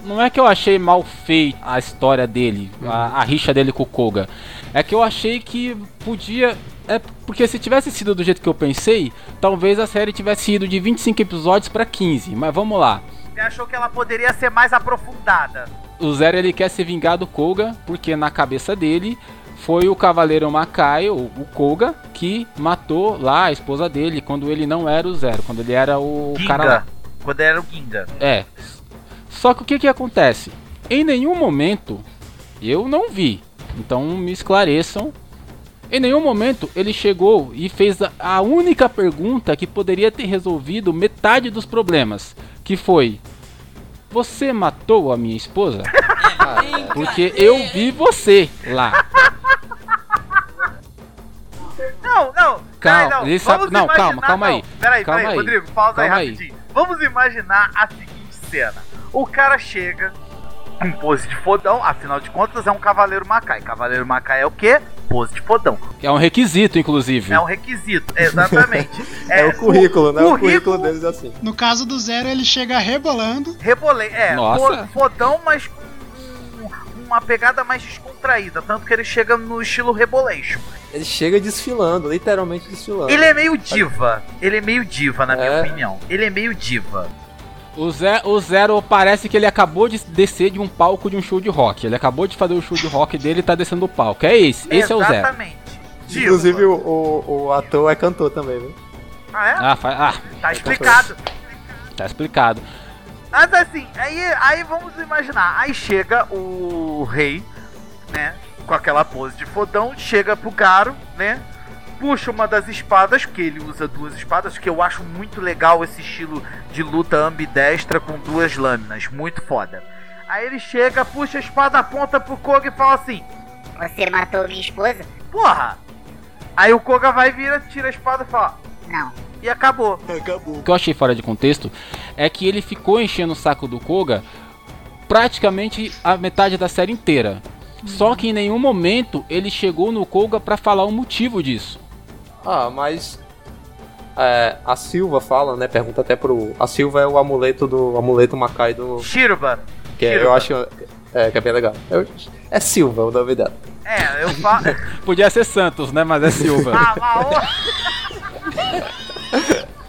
Não é que eu achei mal feito a história dele, a, a rixa dele com o Koga. É que eu achei que podia. É porque se tivesse sido do jeito que eu pensei, talvez a série tivesse ido de 25 episódios pra 15. Mas vamos lá. Você achou que ela poderia ser mais aprofundada? O Zero ele quer se vingar do Koga, porque na cabeça dele foi o Cavaleiro Makai, o, o Koga, que matou lá a esposa dele quando ele não era o Zero, quando ele era o cara lá. Ginga. Quando era o Ginga. É. Só que o que que acontece? Em nenhum momento eu não vi. Então me esclareçam. Em nenhum momento ele chegou e fez a, a única pergunta que poderia ter resolvido metade dos problemas, que foi: Você matou a minha esposa? <laughs> Porque eu vi você lá. Não, não. Calma, não. ele sabe- não, imaginar- calma, calma aí. não, Peraí, Calma peraí, aí. Rodrigo, pausa Calma aí aí. rapidinho. Vamos imaginar a seguinte cena. O cara chega em pose de fodão, afinal de contas é um Cavaleiro Macai. Cavaleiro Macai é o quê? Pose de fodão. É um requisito, inclusive. É um requisito, exatamente. <laughs> É, o currículo, né? O currículo currículo deles é assim. No caso do Zero, ele chega rebolando. Rebolei, é, Nossa. fo- fodão, mas com um- uma pegada mais descontraída. Tanto que ele chega no estilo rebolation. Ele chega desfilando, literalmente desfilando. Ele é meio diva. Ele é meio diva, na minha É. opinião. Ele é meio diva. O, Zé, o Zero parece que ele acabou de descer de um palco de um show de rock. Ele acabou de fazer o show de rock dele e tá descendo o palco. É esse, esse é o Zero. Exatamente. Inclusive, o, o, o ator é cantor também, viu? Ah, é? Ah, fa- ah, Tá explicado. tá explicado. Mas assim, aí, aí vamos imaginar. Aí chega o rei, né? Com aquela pose de fodão, chega pro Garo, né? Puxa uma das espadas, porque ele usa duas espadas, que eu acho muito legal esse estilo de luta ambidestra com duas lâminas. Muito foda. Aí ele chega, puxa a espada, aponta pro Koga e fala assim: Você matou minha esposa? Porra! Aí o Koga vai, vira, tira a espada e fala: Não. E acabou. O que eu achei fora de contexto é que ele ficou enchendo o saco do Koga praticamente a metade da série inteira. Só que em nenhum momento ele chegou no Koga pra falar o motivo disso. Ah, mas. é, a Silva fala, né? Pergunta até pro. A Silva é o amuleto do. amuleto Macai do. Shiruba. Que é- eu acho. É, que é bem legal. Eu- é Silva o nome dela. É, eu falo. <laughs> Podia ser Santos, né? Mas é Silva. ah. <laughs>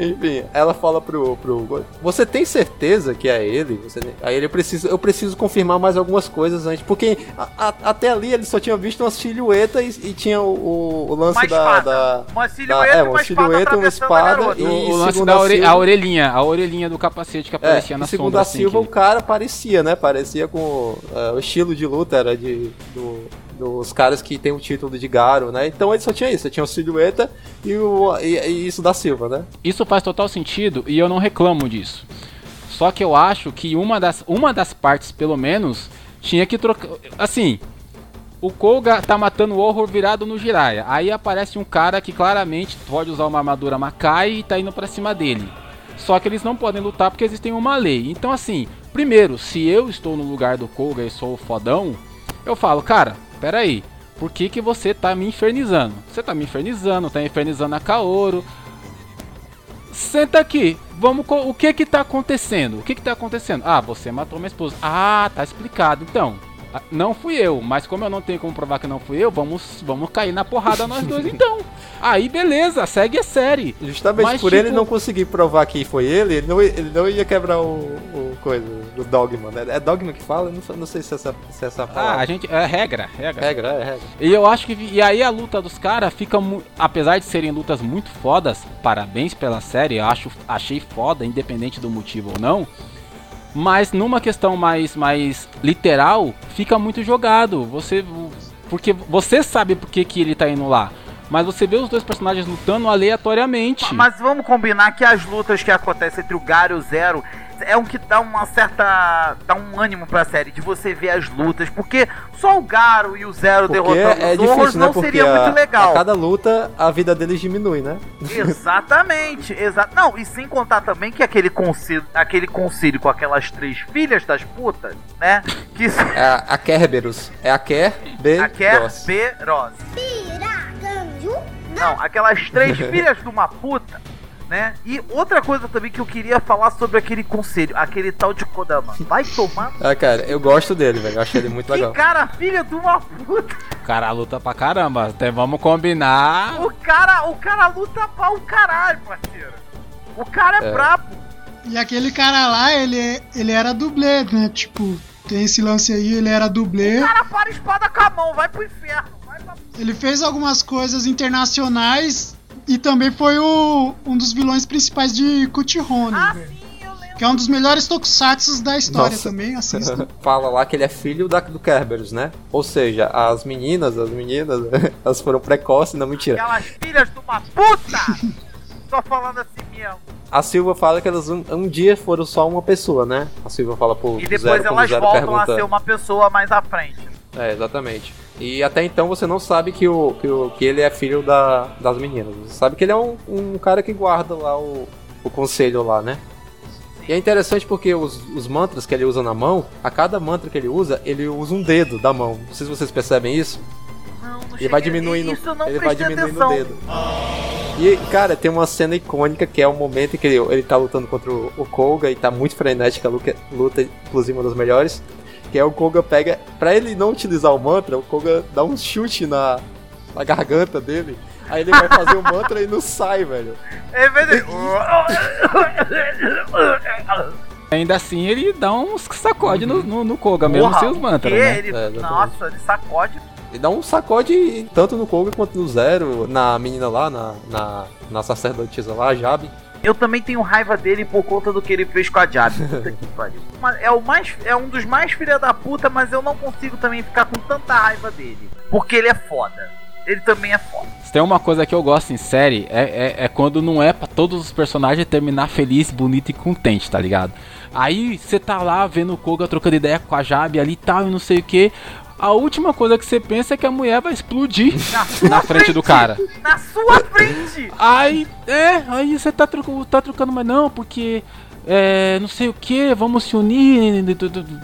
Enfim, ela fala pro, pro. Você tem certeza que é ele? Você Aí ele precisa. Eu preciso confirmar mais algumas coisas antes. Porque a- a- até ali ele só tinha visto uma silhueta e, e tinha o, o- lance Uma da, da- Uma da- silhueta é, e uma uma espada silhueta, uma espada e o, o lance da a ore- Silva- a orelhinha, a orelhinha do capacete que aparecia É, na segundo sombra. a assim, Silva, que- o cara parecia, né? Parecia com é, o estilo de luta era de do- dos caras que tem o título de Garo, né? Então ele só tinha isso, tinha o silhueta e, o, e, e isso da Silva, né? Isso faz total sentido e eu não reclamo disso. Só que eu acho que uma das, uma das partes, pelo menos, tinha que trocar. Assim, o Koga tá matando o horror virado no Jiraiya. Aí aparece um cara que claramente pode usar uma armadura Makai e tá indo pra cima dele. Só que eles não podem lutar porque existem uma lei. Então, assim, primeiro, se eu estou no lugar do Koga e sou o fodão, eu falo, cara, peraí. Por que, que você tá me infernizando? Você tá me infernizando, tá infernizando a Kaoru, Senta aqui. Vamos o que que tá acontecendo? O que que tá acontecendo? Ah, você matou minha esposa. Ah, tá explicado. Então, ah, não fui eu, mas como eu não tenho como provar que não fui eu, vamos vamos cair na porrada nós dois <laughs> então. Aí beleza, segue a série. Justamente Mas, por tipo- ele não conseguir provar que foi ele, ele não, ele não ia quebrar o, o coisa, o dogma, né? É dogma que fala? Não, não sei se é essa, se é essa Ah, palavra. a gente. É regra, regra. Regra, é regra. E eu acho que. E aí a luta dos caras fica. Apesar de serem lutas muito fodas, parabéns pela série, eu acho, achei foda, independente do motivo ou não. Mas numa questão mais, mais literal, fica muito jogado. Você. Porque você sabe por que, que ele tá indo lá. Mas você vê os dois personagens lutando aleatoriamente. Mas vamos combinar que as lutas que acontecem entre o Garo e o Zero é um que dá uma certa. dá um ânimo pra série de você ver as lutas. Porque só o Garo e o Zero Porque derrotando é os Horrors difícil, né? não Porque seria a, muito legal. a cada luta a vida deles diminui, né? Exatamente, exato. Não, e sem contar também que aquele conselho, aquele conselho com aquelas três filhas das putas, né? Que É a, Kerberos. É a Ker, B, a Ker, Ross. B, Rose. Não, aquelas três <laughs> filhas de uma puta, né? E outra coisa também que eu queria falar sobre aquele conselho, aquele tal de Kodama. Vai tomar. Ah, cara, eu gosto dele, velho. Eu acho ele muito Que legal. cara, filha de uma puta. O cara luta pra caramba. Até vamos combinar. O cara, o cara luta pra o caralho, parceiro. O cara é, É. brabo. E aquele cara lá, ele, ele era dublê, né? Tipo, tem esse lance aí, ele era dublê. O cara para a espada com a mão, vai pro inferno. Ele fez algumas coisas internacionais e também foi o, um dos vilões principais de Kuchihone, Ah, velho. sim, eu lembro. Que é um dos melhores tokusatsu da história Nossa. também, assista. <laughs> Fala lá que ele é filho da, do Kerberos, né? Ou seja, as meninas, as meninas, <laughs> elas foram precoces, não mentira. Aquelas filhas de uma puta! <laughs> Tô falando assim mesmo. A Silva fala que elas um, um dia foram só uma pessoa, né? A Silva fala pro E depois Zero, elas Zero voltam pergunta. a ser uma pessoa mais à frente. É, exatamente. E até então você não sabe que, o, que, o, que ele é filho da, das meninas. Você sabe que ele é um, um cara que guarda lá o, o conselho lá, né? E é interessante porque os, os mantras que ele usa na mão, a cada mantra que ele usa, ele usa um dedo da mão. Não sei se vocês percebem isso. Não, não Ele vai diminuindo, Isso não ele vai diminuindo o dedo. E, cara, tem uma cena icônica que é o momento em que ele, ele tá lutando contra o, o Koga e tá muito frenética a luta, luta, inclusive uma das melhores. Que é o Koga pega. Pra ele não utilizar o mantra, o Koga dá um chute na, na garganta dele. Aí ele vai fazer o mantra e não sai, velho. É verdade. Ainda assim, ele dá uns sacode no, no, no Koga, mesmo Porra, sem os mantras, né? Ele- É, nossa, ele sacode. Ele dá um sacode tanto no Koga quanto no Zero, na menina lá, na, na, na sacerdotisa lá, a Jabe. Eu também tenho raiva dele por conta do que ele fez com a Jab. <laughs> Puta que pariu. É, o mais, é um dos mais filha da puta, mas eu não consigo também ficar com tanta raiva dele. Porque ele é foda. Ele também é foda. Se tem uma coisa que eu gosto em série, é, é, é quando não é pra todos os personagens terminar feliz, bonito e contente, tá ligado? Aí você tá lá vendo o Koga trocando ideia com a Jabe ali e tal, e não sei o que. A última coisa que você pensa é que a mulher vai explodir Na, na frente do cara. Na sua frente! Aí, é, aí você tá, tá trocando, mas não, porque é, não sei o que, vamos se unir,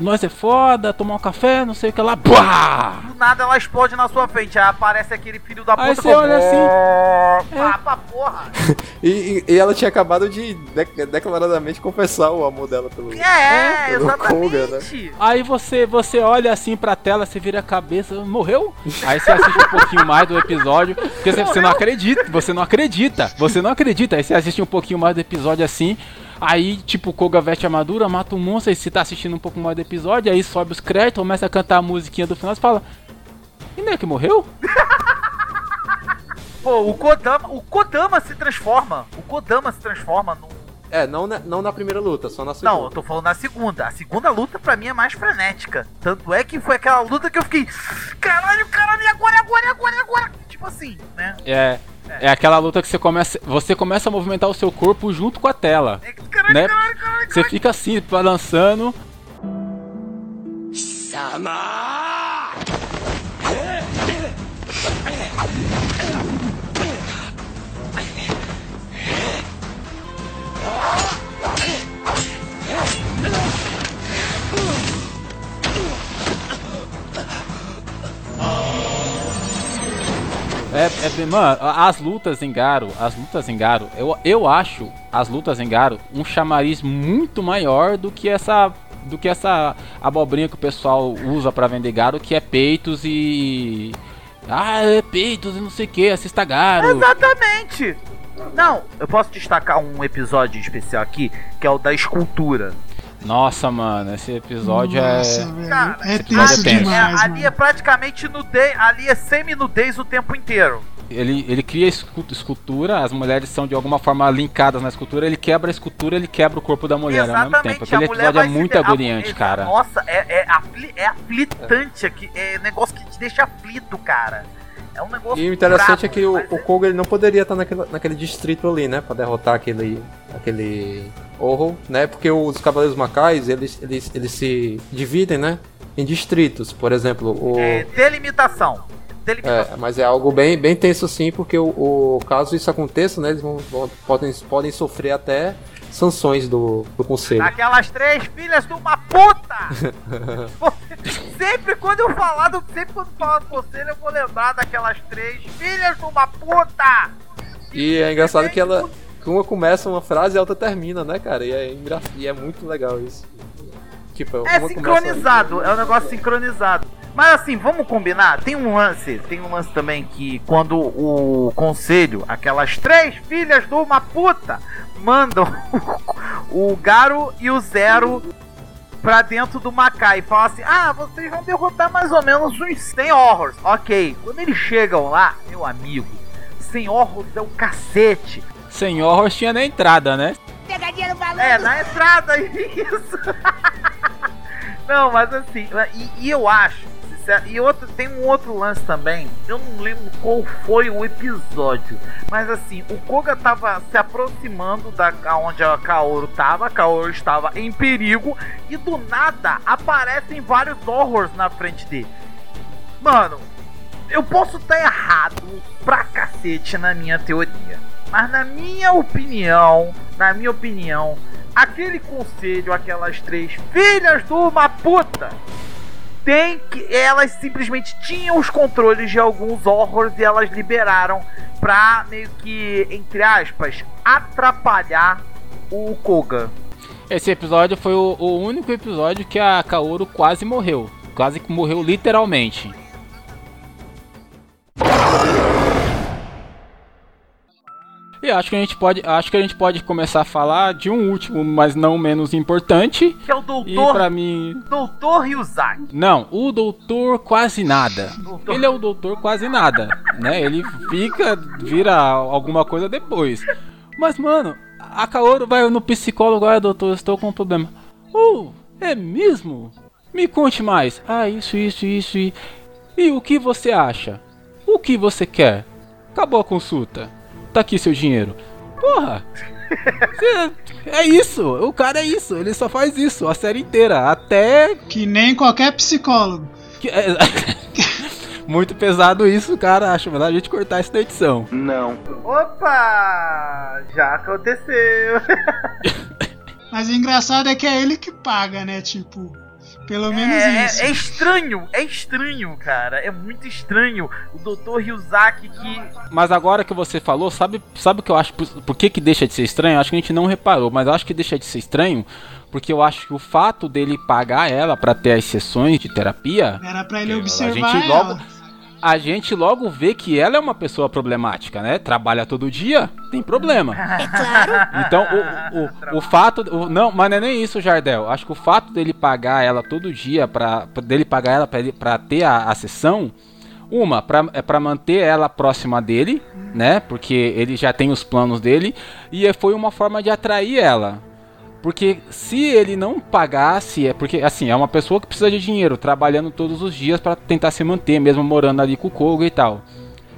nós é foda, tomar um café, não sei o que lá, Pá! Do nada ela explode na sua frente. Aí aparece aquele filho da puta Aí você olha assim, pra porra. <laughs> E, e- ela tinha acabado de de- declaradamente confessar o amor dela pelo. É, pelo Koga, né? exatamente. Aí você, você olha assim pra tela, você vira a cabeça, morreu? Aí você assiste um pouquinho mais do episódio, porque você, você não acredita, você não acredita, você não acredita. Aí você assiste um pouquinho mais do episódio assim, aí tipo o Koga veste a armadura, mata um monstro, aí você tá assistindo um pouco mais do episódio, aí sobe os créditos, começa a cantar a musiquinha do final, você fala, e não é que morreu? <laughs> Pô, o Kodama, o Kodama se transforma. O Kodama se transforma num. É, não na, não na primeira luta, só na segunda. Não, eu tô falando na segunda. A segunda luta pra mim é mais frenética. Tanto é que foi aquela luta que eu fiquei. Caralho, caralho, e agora, e agora, e agora, e agora? Tipo assim, né? É, é aquela luta que você começa, você começa a movimentar o seu corpo junto com a tela, É, Caralho, né? caralho, caralho, Você fica assim, balançando, É, é, mano, as lutas em Garo, as lutas em Garo, eu, eu acho as lutas em Garo um chamariz muito maior do que essa do que essa abobrinha que o pessoal usa pra vender Garo, que é peitos e Ah, é peitos e não sei o que, assista Garo. Exatamente! Não, eu posso destacar um episódio especial aqui, que é o da escultura. Nossa, mano, esse episódio Nossa, é. Cara, é episódio tenso é tenso. demais, É, ali é praticamente nudez, ali é semi-nudez o tempo inteiro. Ele, ele cria escu- escultura, as mulheres são de alguma forma linkadas na escultura, ele quebra a escultura, ele quebra o corpo da mulher ao mesmo tempo. Aquele episódio é muito agoniante, a- cara. Nossa, é, é, afli- é aflitante aqui, é negócio que te deixa aflito, cara. É um negócio E o interessante é que o, mas o Koga ele não poderia estar naquele, naquele distrito ali, né? Pra derrotar aquele. aquele. Horror, né? Porque os Cavaleiros Macais, eles, eles, eles se dividem, né? Em distritos. Por exemplo, o. É, delimitação. Delimitação. É, mas é algo bem, bem tenso sim, porque o, o- caso isso aconteça, né, eles vão- podem, podem sofrer até sanções do, do conselho. Aquelas três filhas de uma puta! <laughs> Sempre quando eu falar do. Sempre quando falar do conselho, eu vou lembrar daquelas três filhas de uma puta! E é engraçado que ela. Uma começa uma frase e a outra termina, né, cara? E é, engra... e é muito legal isso. Tipo, É sincronizado, é um negócio sincronizado. Mas assim, vamos combinar? Tem um lance, tem um lance também que quando o conselho, aquelas três filhas de uma puta, mandam <laughs> o Garo e o Zero pra dentro do Macai e falam assim: Ah, vocês vão derrotar mais ou menos uns 100 horrors. Ok, quando eles chegam lá, meu amigo, 100 horrors é o cacete. Sem horror tinha na entrada, né? Pegadinha no balão. É, na entrada, <laughs> isso. não, mas assim, e, e eu acho, e outro, tem um outro lance também, eu não lembro qual foi o episódio, mas assim, o Koga tava se aproximando da onde a Kaoru tava, a Kaoru estava em perigo, e do nada aparecem vários horrors na frente dele. Mano, eu posso estar errado pra cacete na minha teoria. Mas na minha opinião, na minha opinião, aquele conselho, aquelas três filhas de uma puta, tem que. Elas simplesmente tinham os controles de alguns horrors e elas liberaram pra meio que, entre aspas, atrapalhar o Koga. Esse episódio foi o, o único episódio que a Kaoru quase morreu. Quase que morreu literalmente. E acho que a gente pode, acho que a gente pode começar a falar de um último, mas não menos importante. Que é o E doutor. pra mim, Doutor Ryuzaki. não, o doutor quase nada. Doutor- Ele é o doutor quase nada, né? Ele fica, vira alguma coisa depois. Mas, mano, a Kaoru vai no psicólogo, ah, doutor, estou com um problema. Oh, é mesmo? Me conte mais. Ah, isso, isso, isso e... E o que você acha? O que você quer? Acabou a consulta. Tá aqui seu dinheiro. Porra! Cê- É isso, o cara é isso, ele só faz isso a série inteira, até Que nem qualquer psicólogo. que- é- <laughs> Muito pesado isso, cara. Acho melhor a gente cortar isso da edição. Opa! Já aconteceu. <laughs> Mas o engraçado é que é ele que paga, né? Tipo, pelo menos É, isso. é, é estranho, é estranho, cara. É muito estranho. O Dr. Ryuzaki que. Mas agora que você falou, sabe, sabe o que eu acho? Por, por que, que deixa de ser estranho? Acho que a gente não reparou, mas eu acho que deixa de ser estranho porque eu acho que o fato dele pagar ela pra ter as sessões de terapia, Era pra ele a observar gente ela. A gente logo vê que ela é uma pessoa problemática, né? Trabalha todo dia, tem problema. <laughs> É claro. Então, o, o, o fato. o- não, mas não é nem isso, Jardel. Acho que o fato dele pagar ela todo dia, pra, dele pagar ela pra, pra ter a, a sessão, uma, pra, é pra manter ela próxima dele, né? Porque ele já tem os planos dele. E foi uma forma de atrair ela. Porque se ele não pagasse, é porque assim, é uma pessoa que precisa de dinheiro, trabalhando todos os dias pra tentar se manter, mesmo morando ali com o Koga e tal.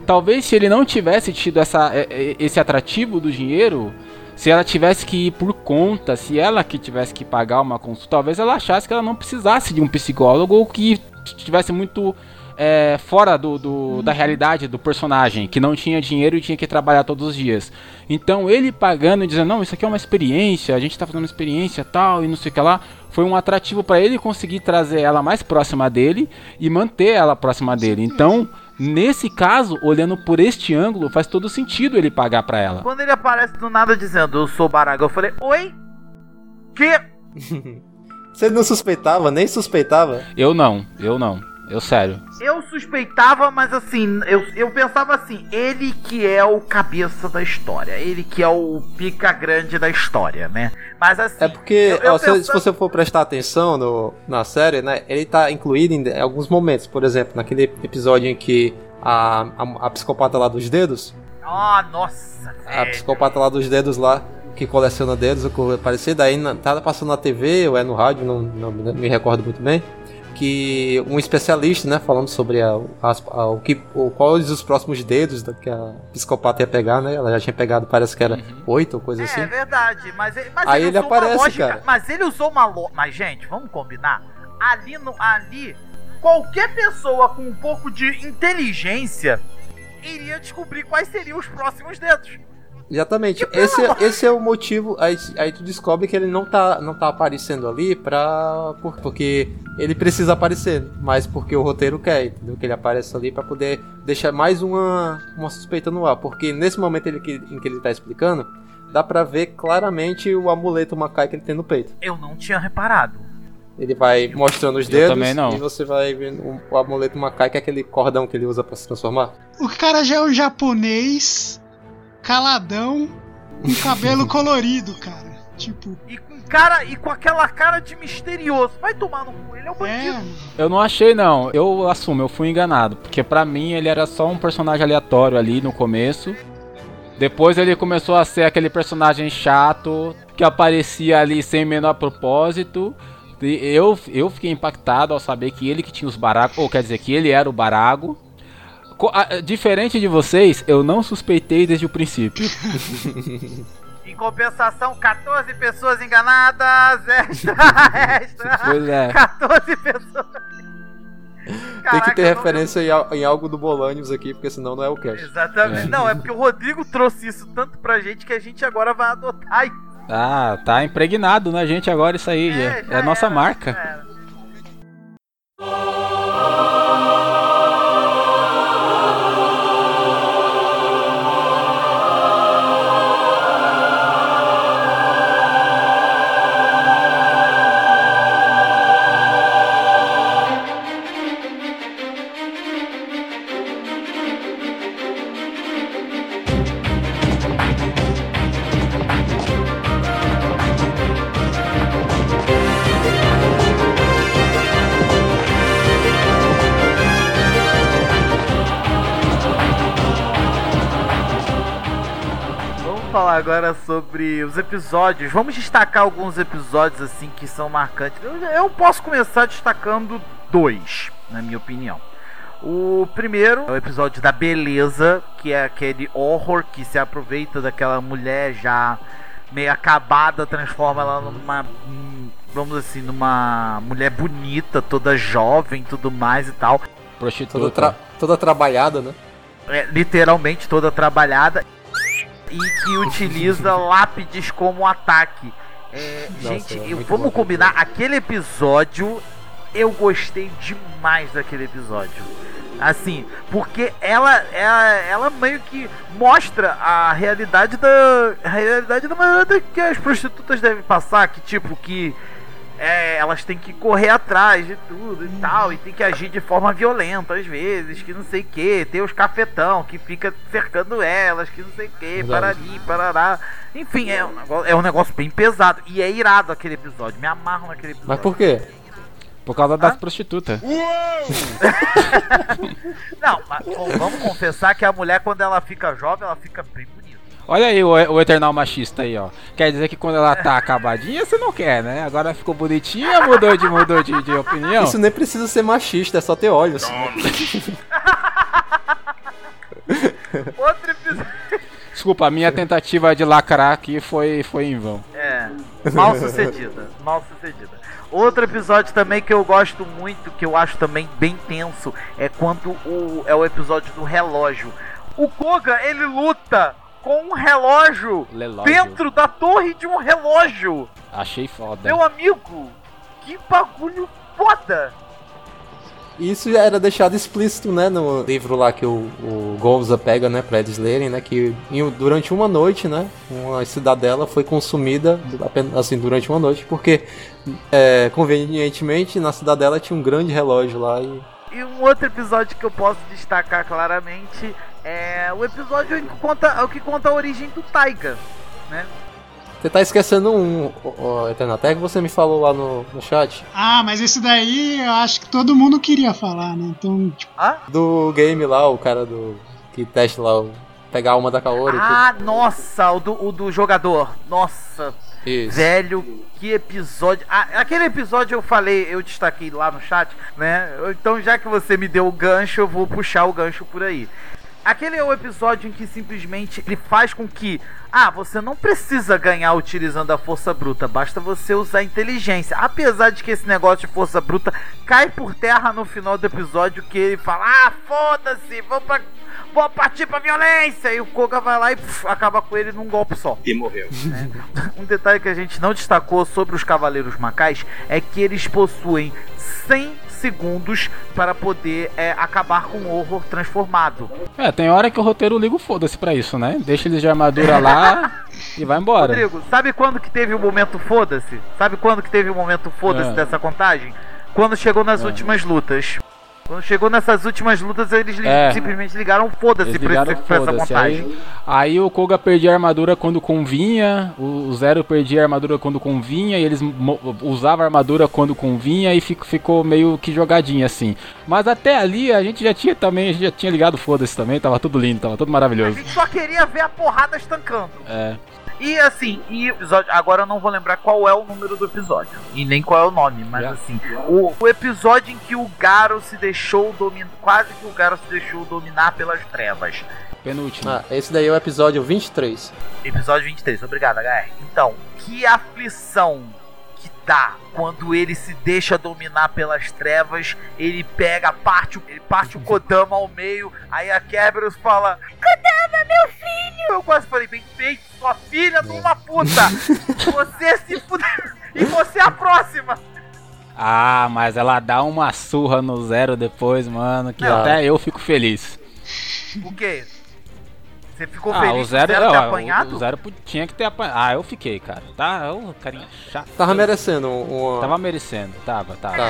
Talvez se ele não tivesse tido essa, é, é, esse atrativo do dinheiro, se ela tivesse que ir por conta, se ela que tivesse que pagar uma consulta, talvez ela achasse que ela não precisasse de um psicólogo ou que estivesse muito é, fora do, do- da realidade do personagem, que não tinha dinheiro e tinha que trabalhar todos os dias. Então ele pagando e dizendo, não, isso aqui é uma experiência, a gente tá fazendo uma experiência tal e não sei o que lá, foi um atrativo para ele conseguir trazer ela mais próxima dele e manter ela próxima dele. Então, nesse caso, olhando por este ângulo, faz todo sentido ele pagar pra ela. Quando ele aparece do nada dizendo eu sou Baraga, eu falei, oi? Que? <laughs> Você não suspeitava, nem suspeitava? Eu não, eu não. Eu sério. Eu suspeitava, mas assim, eu, eu pensava assim, ele que é o cabeça da história, ele que é o pica grande da história, né? Mas assim. É porque, eu- eu ó, se, pensava- se você for prestar atenção no, na série, né, ele tá incluído em alguns momentos. Por exemplo, naquele episódio em que a, a, a psicopata lá dos dedos, Ah, nossa. a velho. psicopata lá dos dedos lá, que coleciona dedos, ou coisa parecida, aí na, tá passando na TV ou é no rádio, não, não me recordo muito bem, que um especialista, né, falando sobre a, as- a- o que, o, quais os próximos dedos da, que a psicopata ia pegar, né, ela já tinha pegado, parece que era oito ou coisa É, assim. é verdade, mas, ele- mas Aí ele usou uma aparece, lógica, cara. Mas ele usou uma lógica. Mas, gente, vamos combinar? Ali, no, ali, qualquer pessoa com um pouco de inteligência iria descobrir quais seriam os próximos dedos. Exatamente. Esse, amor- esse é o motivo. Aí, aí tu descobre que ele não tá, não tá aparecendo ali pra. por- porque ele precisa aparecer, mas porque o roteiro quer, entendeu? Que ele apareça ali pra poder deixar mais uma, uma suspeita no ar. Porque nesse momento ele, em que ele tá explicando, dá pra ver claramente o amuleto Macai que ele tem no peito. Eu não tinha reparado. Ele vai mostrando os dedos também não. e você vai vendo o, o amuleto Macai, que é aquele cordão que ele usa pra se transformar. O cara já é um japonês, caladão, com <laughs> cabelo colorido, cara. Tipo, E com cara e com aquela cara de misterioso. Vai tomar no cu, ele é um bandido. é. Eu não achei, não. Eu assumo, eu fui enganado. Porque pra mim ele era só um personagem aleatório ali no começo. Depois ele começou a ser aquele personagem chato que aparecia ali sem menor propósito. E eu, eu fiquei impactado ao saber que ele que tinha os baragos, ou quer dizer, que ele era o barago. Diferente de vocês, eu não suspeitei desde o princípio. <laughs> Em compensação, 14 pessoas enganadas. <laughs> Extra, extra. Pois é. 14 pessoas. Tem que ter não- referência em, al- em algo do Bolanius aqui, porque senão não é o cast. Exatamente. É. Não, é porque o Rodrigo trouxe isso tanto pra gente que a gente agora vai adotar. Ah, tá impregnado na gente agora isso aí. É, já é a nossa era, marca. Episódios. Vamos destacar alguns episódios assim que são marcantes. Eu, eu posso começar destacando dois, na minha opinião. O primeiro é o episódio da beleza, que é aquele horror que se aproveita daquela mulher já meio acabada, transforma ela numa, vamos assim, numa mulher bonita, toda jovem, tudo mais e tal. Prostituta. Toda, tra- toda trabalhada, né? É, literalmente toda trabalhada e que utiliza <laughs> lápides como ataque. É, Nossa, gente, é eu- vamos combinar, aquele episódio eu gostei demais daquele episódio. Assim, porque ela, ela, ela meio que mostra a realidade da. A realidade da maneira que as prostitutas devem passar, que tipo, que é, elas têm que correr atrás de tudo e tal, e tem que agir de forma violenta às vezes, que não sei o que, tem os cafetão que fica cercando elas, que não sei o que, parari, parará. Enfim, é um, negócio, é um negócio bem pesado. E é irado aquele episódio, me amarro naquele episódio. Mas por quê? Por causa das prostitutas. <laughs> Não, mas bom, vamos confessar que a mulher, quando ela fica jovem, ela fica bem bonita. Olha aí o, o eternal machista aí, ó. Quer dizer que quando ela tá acabadinha, você não quer, né? Agora ficou bonitinha, mudou de, mudou de, de opinião. Isso nem precisa ser machista, é só ter olhos. <laughs> Outro episódio. Desculpa, a minha tentativa de lacrar aqui foi, foi em vão. É, mal sucedida, mal sucedida. Outro episódio também que eu gosto muito, que eu acho também bem tenso, é quando o é o episódio do relógio. O Koga, ele luta com um relógio Relógio. dentro da torre de um relógio. Achei foda. Meu amigo, que bagulho foda. Isso já era deixado explícito, né, no livro lá que o, o Gonza pega, né, pra eles lerem, né, que em- durante uma noite, né, uma cidadela foi consumida, apenas, assim, durante uma noite, porque, é, convenientemente, na cidadela tinha um grande relógio lá e E um outro episódio que eu posso destacar claramente é o episódio que conta, o que conta a origem do Taiga, né? Você tá esquecendo um, o Eternatec, que você me falou lá no, no chat. Ah, mas esse daí eu acho que todo mundo queria falar, né? Então, tipo, Ah? Do game lá, o cara do. que testa lá, o, pegar a alma da Kaori e Ah, nossa, o do, o do jogador. Nossa, tudo. Isso. velho, que episódio. Ah, aquele episódio eu falei, eu destaquei lá no chat, né? Então, já que você me deu o gancho, eu vou puxar o gancho por aí. Aquele é o episódio em que simplesmente ele faz com que, ah, você não precisa ganhar utilizando a força bruta, basta você usar inteligência. Apesar de que esse negócio de força bruta cai por terra no final do episódio, que ele fala, ah, foda-se, vou, pra, vou partir pra violência. E o Koga vai lá e puf, acaba com ele num golpe só. E morreu. Um detalhe que a gente não destacou sobre os Cavaleiros Macais é que eles possuem 100 segundos para poder é, acabar com o horror transformado. É, tem hora que o roteiro liga o foda-se pra isso, né? Deixa eles de armadura lá e vai embora. Rodrigo, sabe quando que teve o momento foda-se? Sabe quando que teve o momento foda-se É. dessa contagem? Quando chegou nas É. últimas lutas. Quando chegou nessas últimas lutas, eles É. simplesmente ligaram foda-se pra, esse- essa foda-se. contagem. Aí, aí o Koga perdia a armadura quando convinha, o Zero perdia a armadura quando convinha, e eles usavam a armadura quando convinha e fico- ficou meio que jogadinho assim. Mas até ali a gente já tinha também, a gente já tinha ligado foda-se também, tava tudo lindo, tava tudo A maravilhoso. gente só queria ver a porrada estancando. É. E assim, e o episódio, agora eu não vou lembrar qual é o número do episódio. E nem qual é o nome, mas Já. assim, o, o episódio em que o Garo se deixou dominar. Quase que o Garo se deixou dominar pelas trevas. Penúltimo. Ah, esse daí é o episódio 23. Episódio 23, obrigado, HR. Então, que aflição dá quando ele se deixa dominar pelas trevas, ele pega, parte, o- ele parte o Kodama ao meio, aí a Kerberos fala: Kodama, meu filho! Eu quase falei, bem feito, sua filha de uma puta! <laughs> Você se fudeu! E você é a próxima! Ah, mas ela dá uma surra no Zero depois, mano, que Não. até eu fico feliz. O quê? Você ficou ah, feliz o Zero, Zero ter ó, o- apanhado? O, Zero tinha que ter apanhado. Ah, eu fiquei, cara. Tá, ô, carinha chato. Tava merecendo um. Tava merecendo, tava, tava. Tá.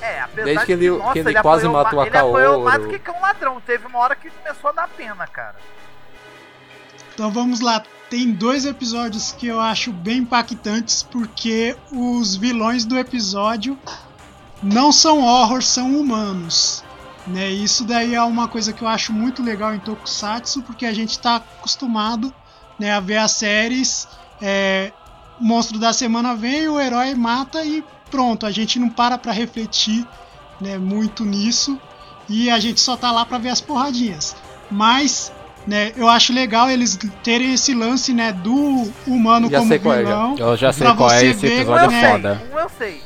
É, apesar Desde de que ele- nossa, que ele quase apanhou matou ma- a Ele apanhou mais do que que um ladrão. Teve uma hora que começou a dar pena, cara. Então vamos lá. Tem dois episódios que eu acho bem impactantes porque os vilões do episódio não são horror, são humanos. Né? Isso daí é uma coisa que eu acho muito legal em Tokusatsu, porque a gente está acostumado né, a ver as séries. é, o monstro da semana vem, o herói mata e pronto. A gente não para pra refletir né, muito nisso e a gente só tá lá pra ver as porradinhas. Mas né, eu acho legal eles terem esse lance né, do humano Já como sei qual é, já. vilão. Eu já sei Pra qual é esse ver, episódio é foda. Eu sei.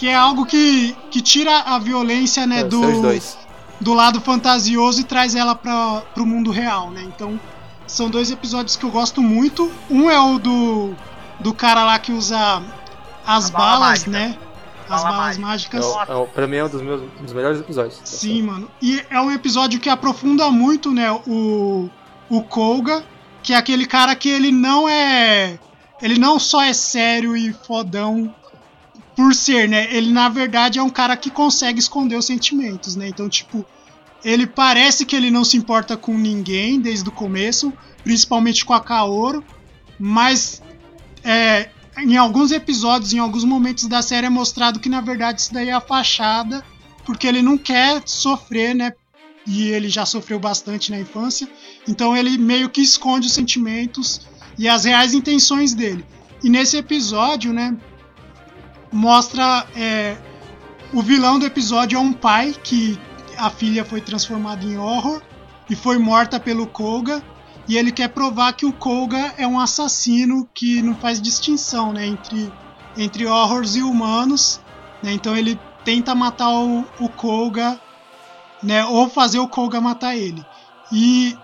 Que é algo que, que tira a violência né, É, do, do lado fantasioso e traz ela para pro mundo real, né? Então, são dois episódios que eu gosto muito. Um é o do do cara lá que usa as bala balas, mágica. né? As Bala balas mágica. mágicas. É, o- é, o- pra mim é um dos meus um dos melhores episódios. Sim, mano. E é um episódio que aprofunda muito, né, o o Koga, que é aquele cara que ele não é ele não só é sério e fodão por ser, né? Ele na verdade é um cara que consegue esconder os sentimentos, né? Então, tipo, ele parece que ele não se importa com ninguém desde o começo, principalmente com a Kaoru, mas é, em alguns episódios, em alguns momentos da série é mostrado que na verdade isso daí é a fachada, porque ele não quer sofrer, né? E ele já sofreu bastante na infância, então ele meio que esconde os sentimentos e as reais intenções dele. E nesse episódio, né, mostra é, o vilão do episódio é um pai que a filha foi transformada em horror e foi morta pelo Koga e ele quer provar que o Koga é um assassino que não faz distinção né, entre, entre horrors e humanos. Né, então ele tenta matar o, o Koga né, ou fazer o Koga matar ele. E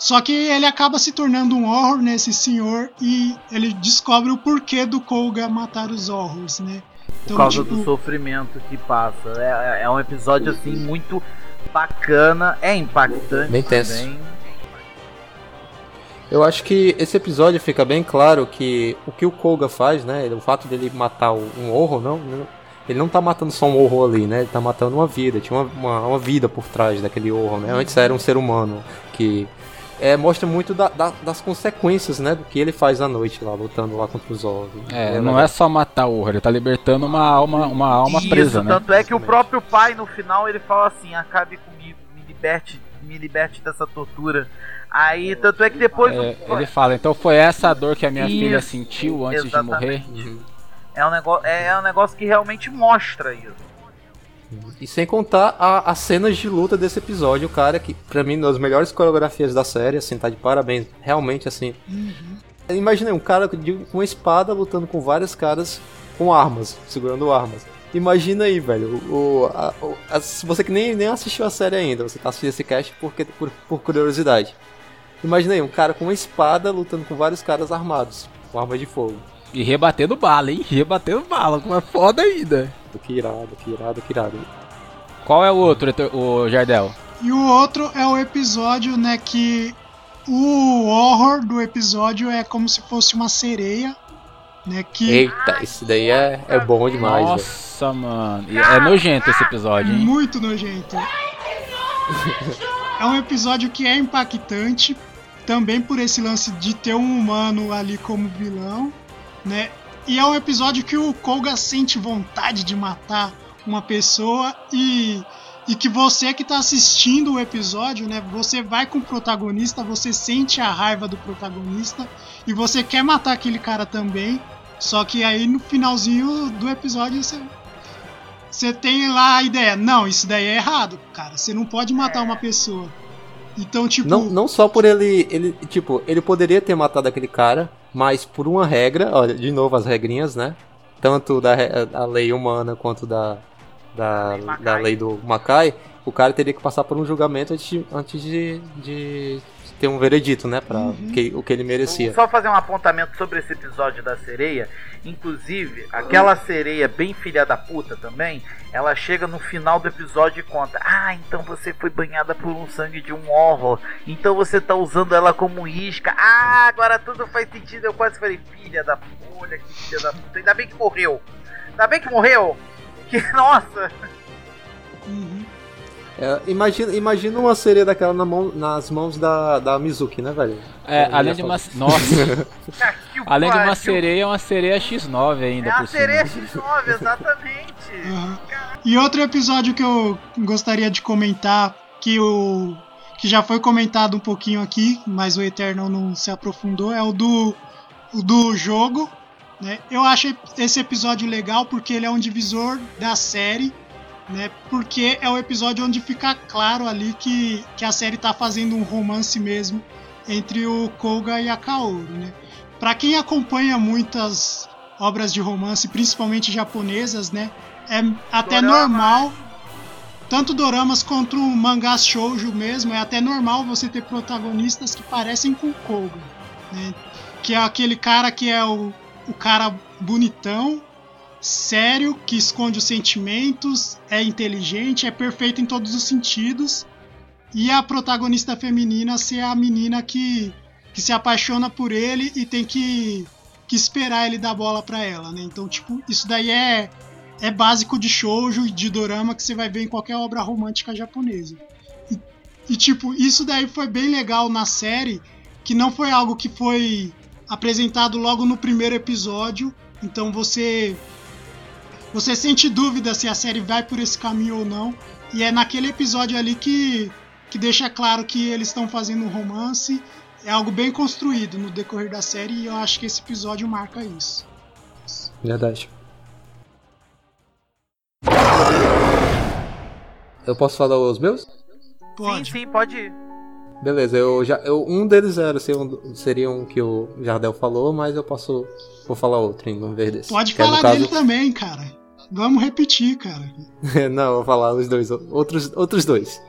só que ele acaba se tornando um horror nesse senhor e ele descobre o porquê do Koga matar os horrors, né? Por causa do sofrimento que passa. É, é um episódio assim muito bacana, é impactante Bem tenso. também. Eu acho que esse episódio fica bem claro que o que o Koga faz, né? O fato dele matar um horror, não, não- ele não tá matando só um horror ali, né? Ele tá matando uma vida, tinha uma, uma, uma vida por trás daquele horror, né? Antes era um ser humano que é, mostra muito da- da- das consequências, né? Do que ele faz à noite lá, lutando lá contra os ovos. É, não é só matar o horror, ele tá libertando uma alma, uma alma Isso, presa, né? tanto é que o Exatamente. próprio pai no final ele fala assim: acabe comigo, me liberte, me liberte dessa tortura. Aí, tanto é que depois. É, o- ele fala, então foi essa a dor que a minha filha Isso, sentiu antes de morrer? exatamente. É um, negócio, é um negócio que realmente mostra isso. E sem contar as cenas de luta desse episódio, cara, que pra mim, uma das melhores coreografias da série, assim, tá de parabéns. Realmente, assim. Imagina um cara com uma espada lutando com vários caras com armas, segurando armas. Imagina aí, velho, o, o- a- o- a- você que nem, nem assistiu a série ainda, você tá assistindo esse cast porque, por, por curiosidade. Imagina aí, um cara com uma espada lutando com vários caras armados, com armas de fogo. E rebatendo bala, hein? Rebatendo bala, como é foda ainda. Que irado, que irado, que irado. Qual é o outro, o Jardel? E o outro é o episódio, né, que o horror do episódio é como se fosse uma sereia, né, que Eita, esse daí é, é bom demais. Nossa, mano. E É nojento esse episódio, hein? muito nojento. É um episódio que é impactante, também por esse lance de ter um humano ali como vilão, né? E é um episódio que o Koga sente vontade de matar uma pessoa e, e que você que tá assistindo o episódio, né? Você vai com o protagonista, você sente a raiva do protagonista e você quer matar aquele cara também. Só que aí no finalzinho do episódio você você tem lá a ideia, não, isso daí é errado, cara. Você não pode matar uma pessoa. Então, tipo, Não, não só por ele, ele, tipo, ele poderia ter matado aquele cara, mas por uma regra, olha, de novo as regrinhas, né? Tanto da a lei humana quanto da, da, Lei da lei do Makai, o cara teria que passar por um julgamento antes de, antes de, de ter um veredito, né? Pra Uhum. que, o que ele merecia. Só fazer um apontamento sobre esse episódio da sereia. Inclusive, aquela sereia bem filha da puta também, ela chega no final do episódio e conta: Ah, então você foi banhada por um sangue de um horror. Então você tá usando ela como isca. Ah, agora tudo faz sentido. Eu quase falei: Filha da folha, que filha da puta. Ainda bem que morreu. Ainda bem que morreu. <laughs> Que, nossa. uhum. É, imagina, imagina uma sereia daquela na mão, nas mãos da, da Mizuki, né, velho? É, Eu <laughs> além de uma. Nossa, Ah, além de uma sereia, é uma sereia X9 ainda É a por sereia cima. X9, exatamente. Aham. E outro episódio que eu gostaria de comentar, que o que já foi comentado um pouquinho aqui, mas o Eternal não se aprofundou, é o do, o do jogo. Né? Eu acho esse episódio legal porque ele é um divisor da série, né? porque é o episódio onde fica claro ali que, que a série está fazendo um romance mesmo entre o Koga e a Kaoru. Né? Para quem acompanha muitas obras de romance, principalmente japonesas, né? é até Dorama. normal, tanto doramas quanto mangás shoujo mesmo, é até normal você ter protagonistas que parecem com Koga, né? Que é aquele cara que é o, o cara bonitão, sério, que esconde os sentimentos, é inteligente, é perfeito em todos os sentidos. E a protagonista feminina ser a menina que, que se apaixona por ele e tem que, que esperar ele dar bola pra ela, né? Então, tipo, isso daí é, é básico de shoujo e de dorama que você vai ver em qualquer obra romântica japonesa. E, e, tipo, isso daí foi bem legal na série, que não foi algo que foi apresentado logo no primeiro episódio, então você você sente dúvida se a série vai por esse caminho ou não, e é naquele episódio ali que que deixa claro que eles estão fazendo um romance, é algo bem construído no decorrer da série e eu acho que esse episódio marca isso. Verdade. Eu posso falar os meus? Pode. Sim, sim, pode ir. Beleza, eu já. Eu, um deles era, seria um, seria um que o Jardel falou, mas eu posso. Vou falar outro em vez desse. Pode Que é, falar caso- dele também, cara. Vamos repetir, cara. <laughs> Não, vou falar os dois. Outros, outros dois.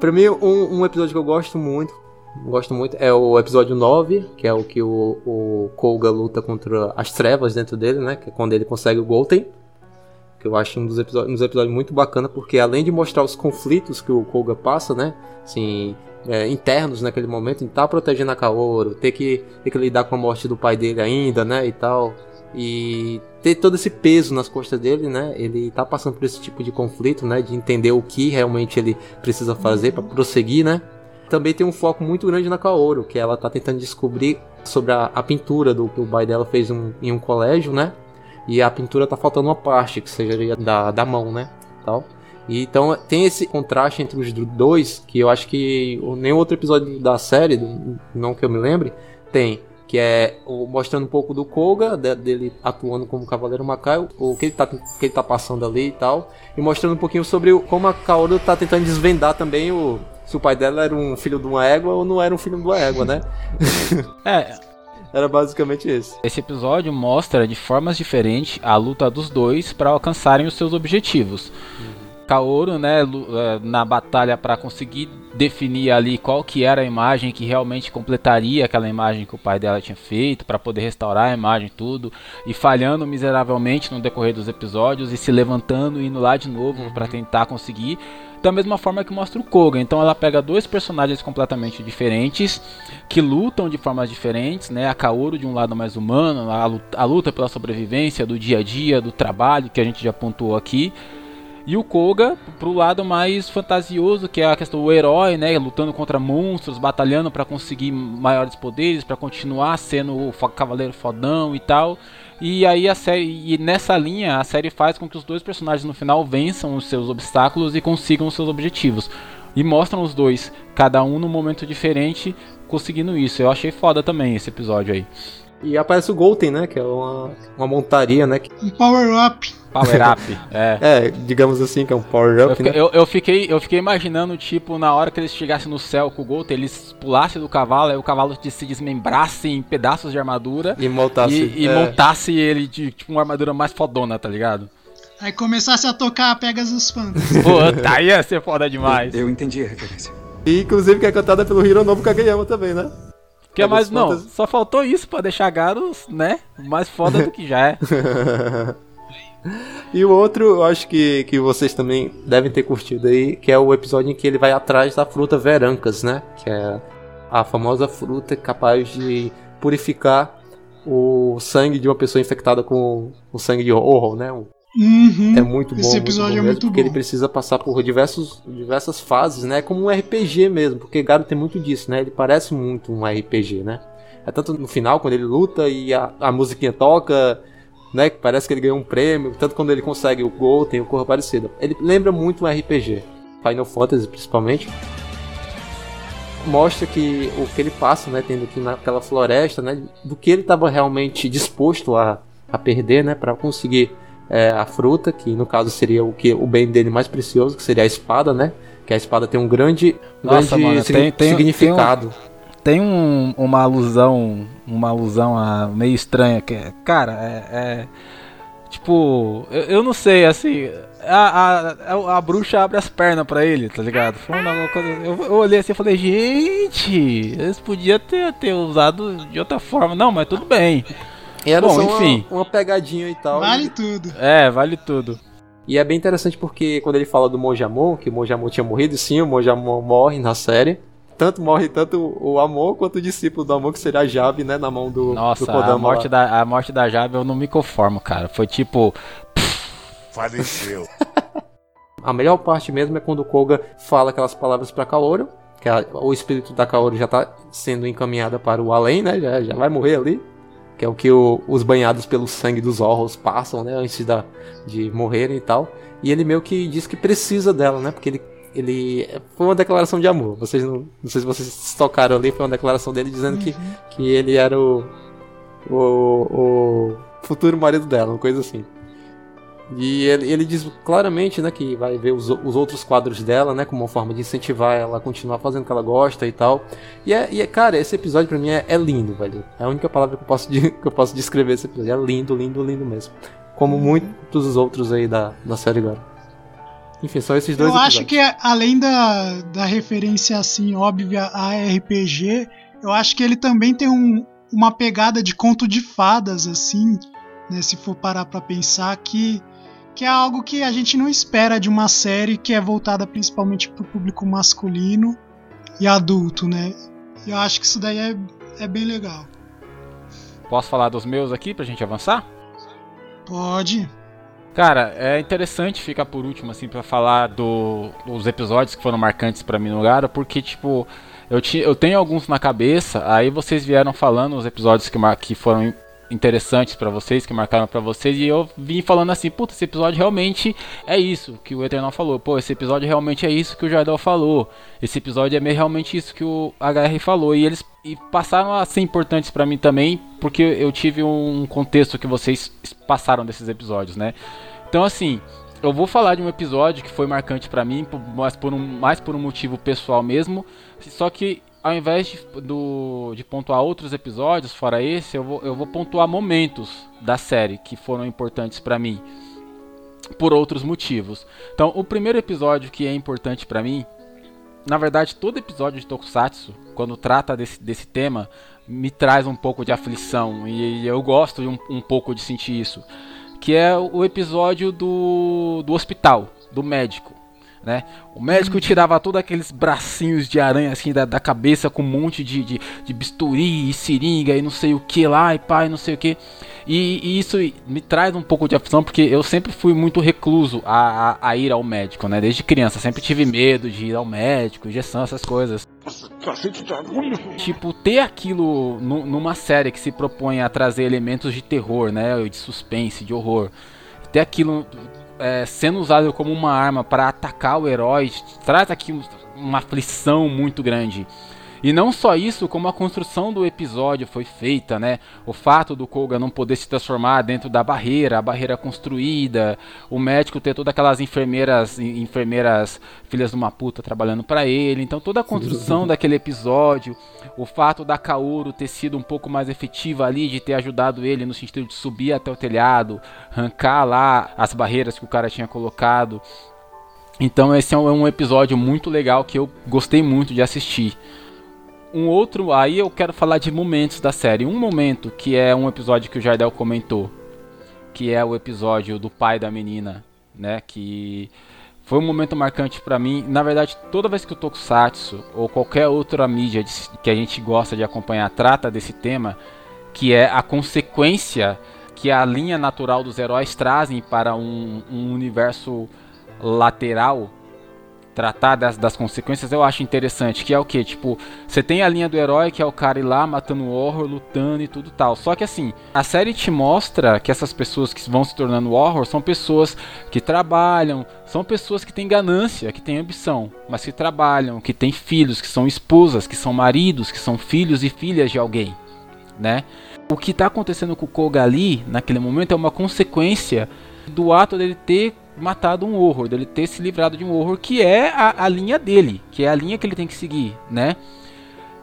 Pra mim, um, um episódio que eu gosto muito. Gosto muito. É o episódio 9, que é o que o, o Koga luta contra as trevas dentro dele, né? Que é quando ele consegue o Golden. Que eu acho um dos episódios, um dos episódios muito bacana, porque além de mostrar os conflitos que o Koga passa, né? Assim, é, internos naquele momento, em estar protegendo a Kaoru, ter que, ter que lidar com a morte do pai dele ainda, né? E tal. E ter todo esse peso nas costas dele, né? Ele tá passando por esse tipo de conflito, né? De entender o que realmente ele precisa fazer para prosseguir, né? Também tem um foco muito grande na Kaoru, que ela tá tentando descobrir sobre a, a pintura do que o pai dela fez um, em um colégio, né? E a pintura tá faltando uma parte, que seja da, da mão, né? Tal. E, então tem esse contraste entre os dois, que eu acho que nenhum outro episódio da série, não que eu me lembre, tem que é mostrando um pouco do Koga, de, dele atuando como Cavaleiro Macaio, o que ele, tá, que ele tá passando ali e tal, e mostrando um pouquinho sobre como a Kaoru tá tentando desvendar também o se o pai dela era um filho de uma égua ou não era um filho de uma égua, né? <laughs> É, era basicamente isso. esse episódio mostra de formas diferentes a luta dos dois para alcançarem os seus objetivos. Kaoru, né, eh, na batalha para conseguir definir ali qual que era a imagem que realmente completaria aquela imagem que o pai dela tinha feito para poder restaurar a imagem e tudo, e falhando miseravelmente no decorrer dos episódios e se levantando e indo lá de novo para tentar conseguir. Da mesma forma que mostra o Koga. Então ela pega dois personagens completamente diferentes que lutam de formas diferentes, né? A Kaoru de um lado mais humano, a luta, a luta pela sobrevivência do dia a dia, do trabalho, que a gente já pontuou aqui. E o Koga pro lado mais fantasioso, que é a questão do herói, né, lutando contra monstros, batalhando para conseguir maiores poderes, para continuar sendo o cavaleiro fodão e tal. E aí a série, e nessa linha, a série faz com que os dois personagens no final vençam os seus obstáculos e consigam os seus objetivos. E mostram os dois, cada um num momento diferente, conseguindo isso. Eu achei foda também esse episódio aí. E aparece o Golden, né? Que é uma, uma montaria, né? que- Um power-up. Power up, <laughs> é. é, digamos assim, que é um Eu, power-up, fiquei- né? eu- eu fiquei, eu fiquei imaginando, tipo, na hora que eles chegassem no céu com o Gold, eles pulassem do cavalo, aí o cavalo se desmembrasse em pedaços de armadura E montasse. e, e é, montasse ele de tipo uma armadura mais fodona, tá ligado? Aí começasse a tocar a Pegasus Phantom. <laughs> Puta, aí ia ser foda demais. Eu entendi a referência. E inclusive que é cantada pelo Hironobu Kageyama também, né? Que é mais, não, só faltou isso pra deixar Garos, né, mais foda do que já é. <laughs> E o outro, eu acho que, que vocês também devem ter curtido aí, que é o episódio em que ele vai atrás da fruta Verancas, né? Que é a famosa fruta capaz de purificar o sangue de uma pessoa infectada com o sangue de horror, né? Uhum. É muito bom. Esse episódio muito bom é muito porque bom. ele precisa passar por diversos, diversas fases, né? Como um RPG mesmo, porque Garo tem muito disso, né? Ele parece muito um RPG, né? É tanto no final, quando ele luta e a, a musiquinha toca, né? Que parece que ele ganhou um prêmio. Tanto quando ele consegue o gol, tem o cor parecida. Ele lembra muito um RPG. Final Fantasy, principalmente. Mostra que o que ele passa, né? Tendo aqui naquela floresta, né? Do que ele estava realmente disposto a, a perder, né? Pra conseguir é, a fruta, que no caso seria o que o bem dele mais precioso, que seria a espada, né? Que a espada tem um grande, um Nossa, grande mano, signi- tem- tem- significado. Tem um- uma alusão, uma alusão a, meio estranha que, é- cara, é, é- tipo, eu, eu não sei, assim, a, a, a bruxa abre as pernas pra ele, tá ligado? Foi uma coisa, eu, eu olhei assim e falei, gente, eles podiam ter, ter usado de outra forma, não, mas tudo bem. E era Bom, só enfim. Uma, uma pegadinha e tal. Vale tudo. É, vale tudo. E é bem interessante porque quando ele fala do Mojamon, que o Mojamon tinha morrido, sim, o Mojamon morre na série. Tanto morre tanto o Amon quanto o discípulo do Amon, que seria a Jabe, né, na mão do, do Nossa, Kodama a morte, lá. da, a morte da Jabe eu não me conformo, cara. Foi tipo, Faleceu. <laughs> A melhor parte mesmo é quando o Koga fala aquelas palavras pra Kaoru, que a- o espírito da Kaoru já tá sendo encaminhada para o além, né, já, já vai morrer ali. Que é o que o- os banhados pelo sangue dos Horros passam, né, antes da, de morrerem e tal. E ele meio que diz que precisa dela, né, porque ele ele foi uma declaração de amor. Vocês não, não sei se vocês se tocaram ali, foi uma declaração dele dizendo que, que ele era o, o, o futuro marido dela, uma coisa assim. E ele, ele diz claramente, né, que vai ver os, os outros quadros dela, né, como uma forma de incentivar ela a continuar fazendo o que ela gosta e tal. E é, e é cara, esse episódio pra mim é, é lindo, velho. É a única palavra que eu posso, de- <laughs> que eu posso descrever esse episódio. É lindo, lindo, lindo mesmo. Como muitos dos outros aí da, da série agora. Enfim, são esses dois Eu acho episódios. que além da, da referência assim óbvia a RPG, eu acho que ele também tem um, uma pegada de conto de fadas assim, né, se for parar pra pensar que que é algo que a gente não espera de uma série que é voltada principalmente pro público masculino e adulto, né? Eu acho que isso daí é, é bem legal. posso falar dos meus aqui pra gente avançar? Pode. Cara, é interessante ficar por último, assim, pra falar do, dos episódios que foram marcantes pra mim no Gara, porque, tipo, eu, ti, eu tenho alguns na cabeça, aí vocês vieram falando os episódios que, que foram interessantes pra vocês, que marcaram pra vocês, e eu vim falando assim, puta, esse episódio realmente é isso que o Eternal falou, pô, esse episódio realmente é isso que o Jardel falou, esse episódio é realmente isso que o HR falou, e eles e passaram a ser importantes pra mim também, porque eu tive um contexto que vocês passaram desses episódios, né? Então, assim, eu vou falar de um episódio que foi marcante pra mim, mas por um, mais por um motivo pessoal mesmo. Só que ao invés de, do, de pontuar outros episódios, fora esse, eu vou, eu vou pontuar momentos da série que foram importantes pra mim. Por outros motivos. Então, o primeiro episódio que é importante pra mim. Na verdade, todo episódio de Tokusatsu, quando trata desse, desse tema, me traz um pouco de aflição. E, eu gosto um, um pouco de sentir isso que é o episódio do, do hospital, do médico. Né? O médico tirava todos aqueles bracinhos de aranha assim da, da cabeça com um monte de, de, de, bisturi e seringa e não sei o que lá e pai não sei o que. E, e, isso me traz um pouco de aflição porque eu sempre fui muito recluso a, a, a, ir ao médico, né? Desde criança, sempre tive medo de ir ao médico, injeção, essas coisas. Tipo, ter aquilo numa série que se propõe a trazer elementos de terror, né? De suspense, de horror. Ter aquilo é, sendo usado como uma arma para atacar o herói traz aqui uma aflição muito grande. E não só isso, como a construção do episódio foi feita, né? O fato do Koga não poder se transformar dentro da barreira, a barreira construída, o médico ter todas aquelas enfermeiras, enfermeiras filhas de uma puta trabalhando para ele. Então toda a construção <laughs> daquele episódio, o fato da Kaoru ter sido um pouco mais efetiva ali, de ter ajudado ele no sentido de subir até o telhado, arrancar lá as barreiras que o cara tinha colocado. Então esse é um episódio muito legal que eu gostei muito de assistir um outro, aí eu quero falar de momentos da série. Um momento que é um episódio que o Jardel comentou, que é o episódio do pai da menina, né, que foi um momento marcante para mim. Na verdade, toda vez que o Tokusatsu ou qualquer outra mídia que a gente gosta de acompanhar trata desse tema, que é a consequência que a linha natural dos heróis trazem para um, um universo lateral tratar das, das consequências, eu acho interessante. Que é o que? Tipo, você tem a linha do herói, que é o cara ir lá matando o horror, lutando e tudo tal. Só que assim, a série te mostra que essas pessoas que vão se tornando horror são pessoas que trabalham, são pessoas que têm ganância, que têm ambição, mas que trabalham, que têm filhos, que são esposas, que são maridos, que são filhos e filhas de alguém, né? O que está acontecendo com o Koga ali, naquele momento, é uma consequência do ato dele ter matado um horror, dele ter se livrado de um horror que é a, a linha dele, que é a linha que ele tem que seguir, né?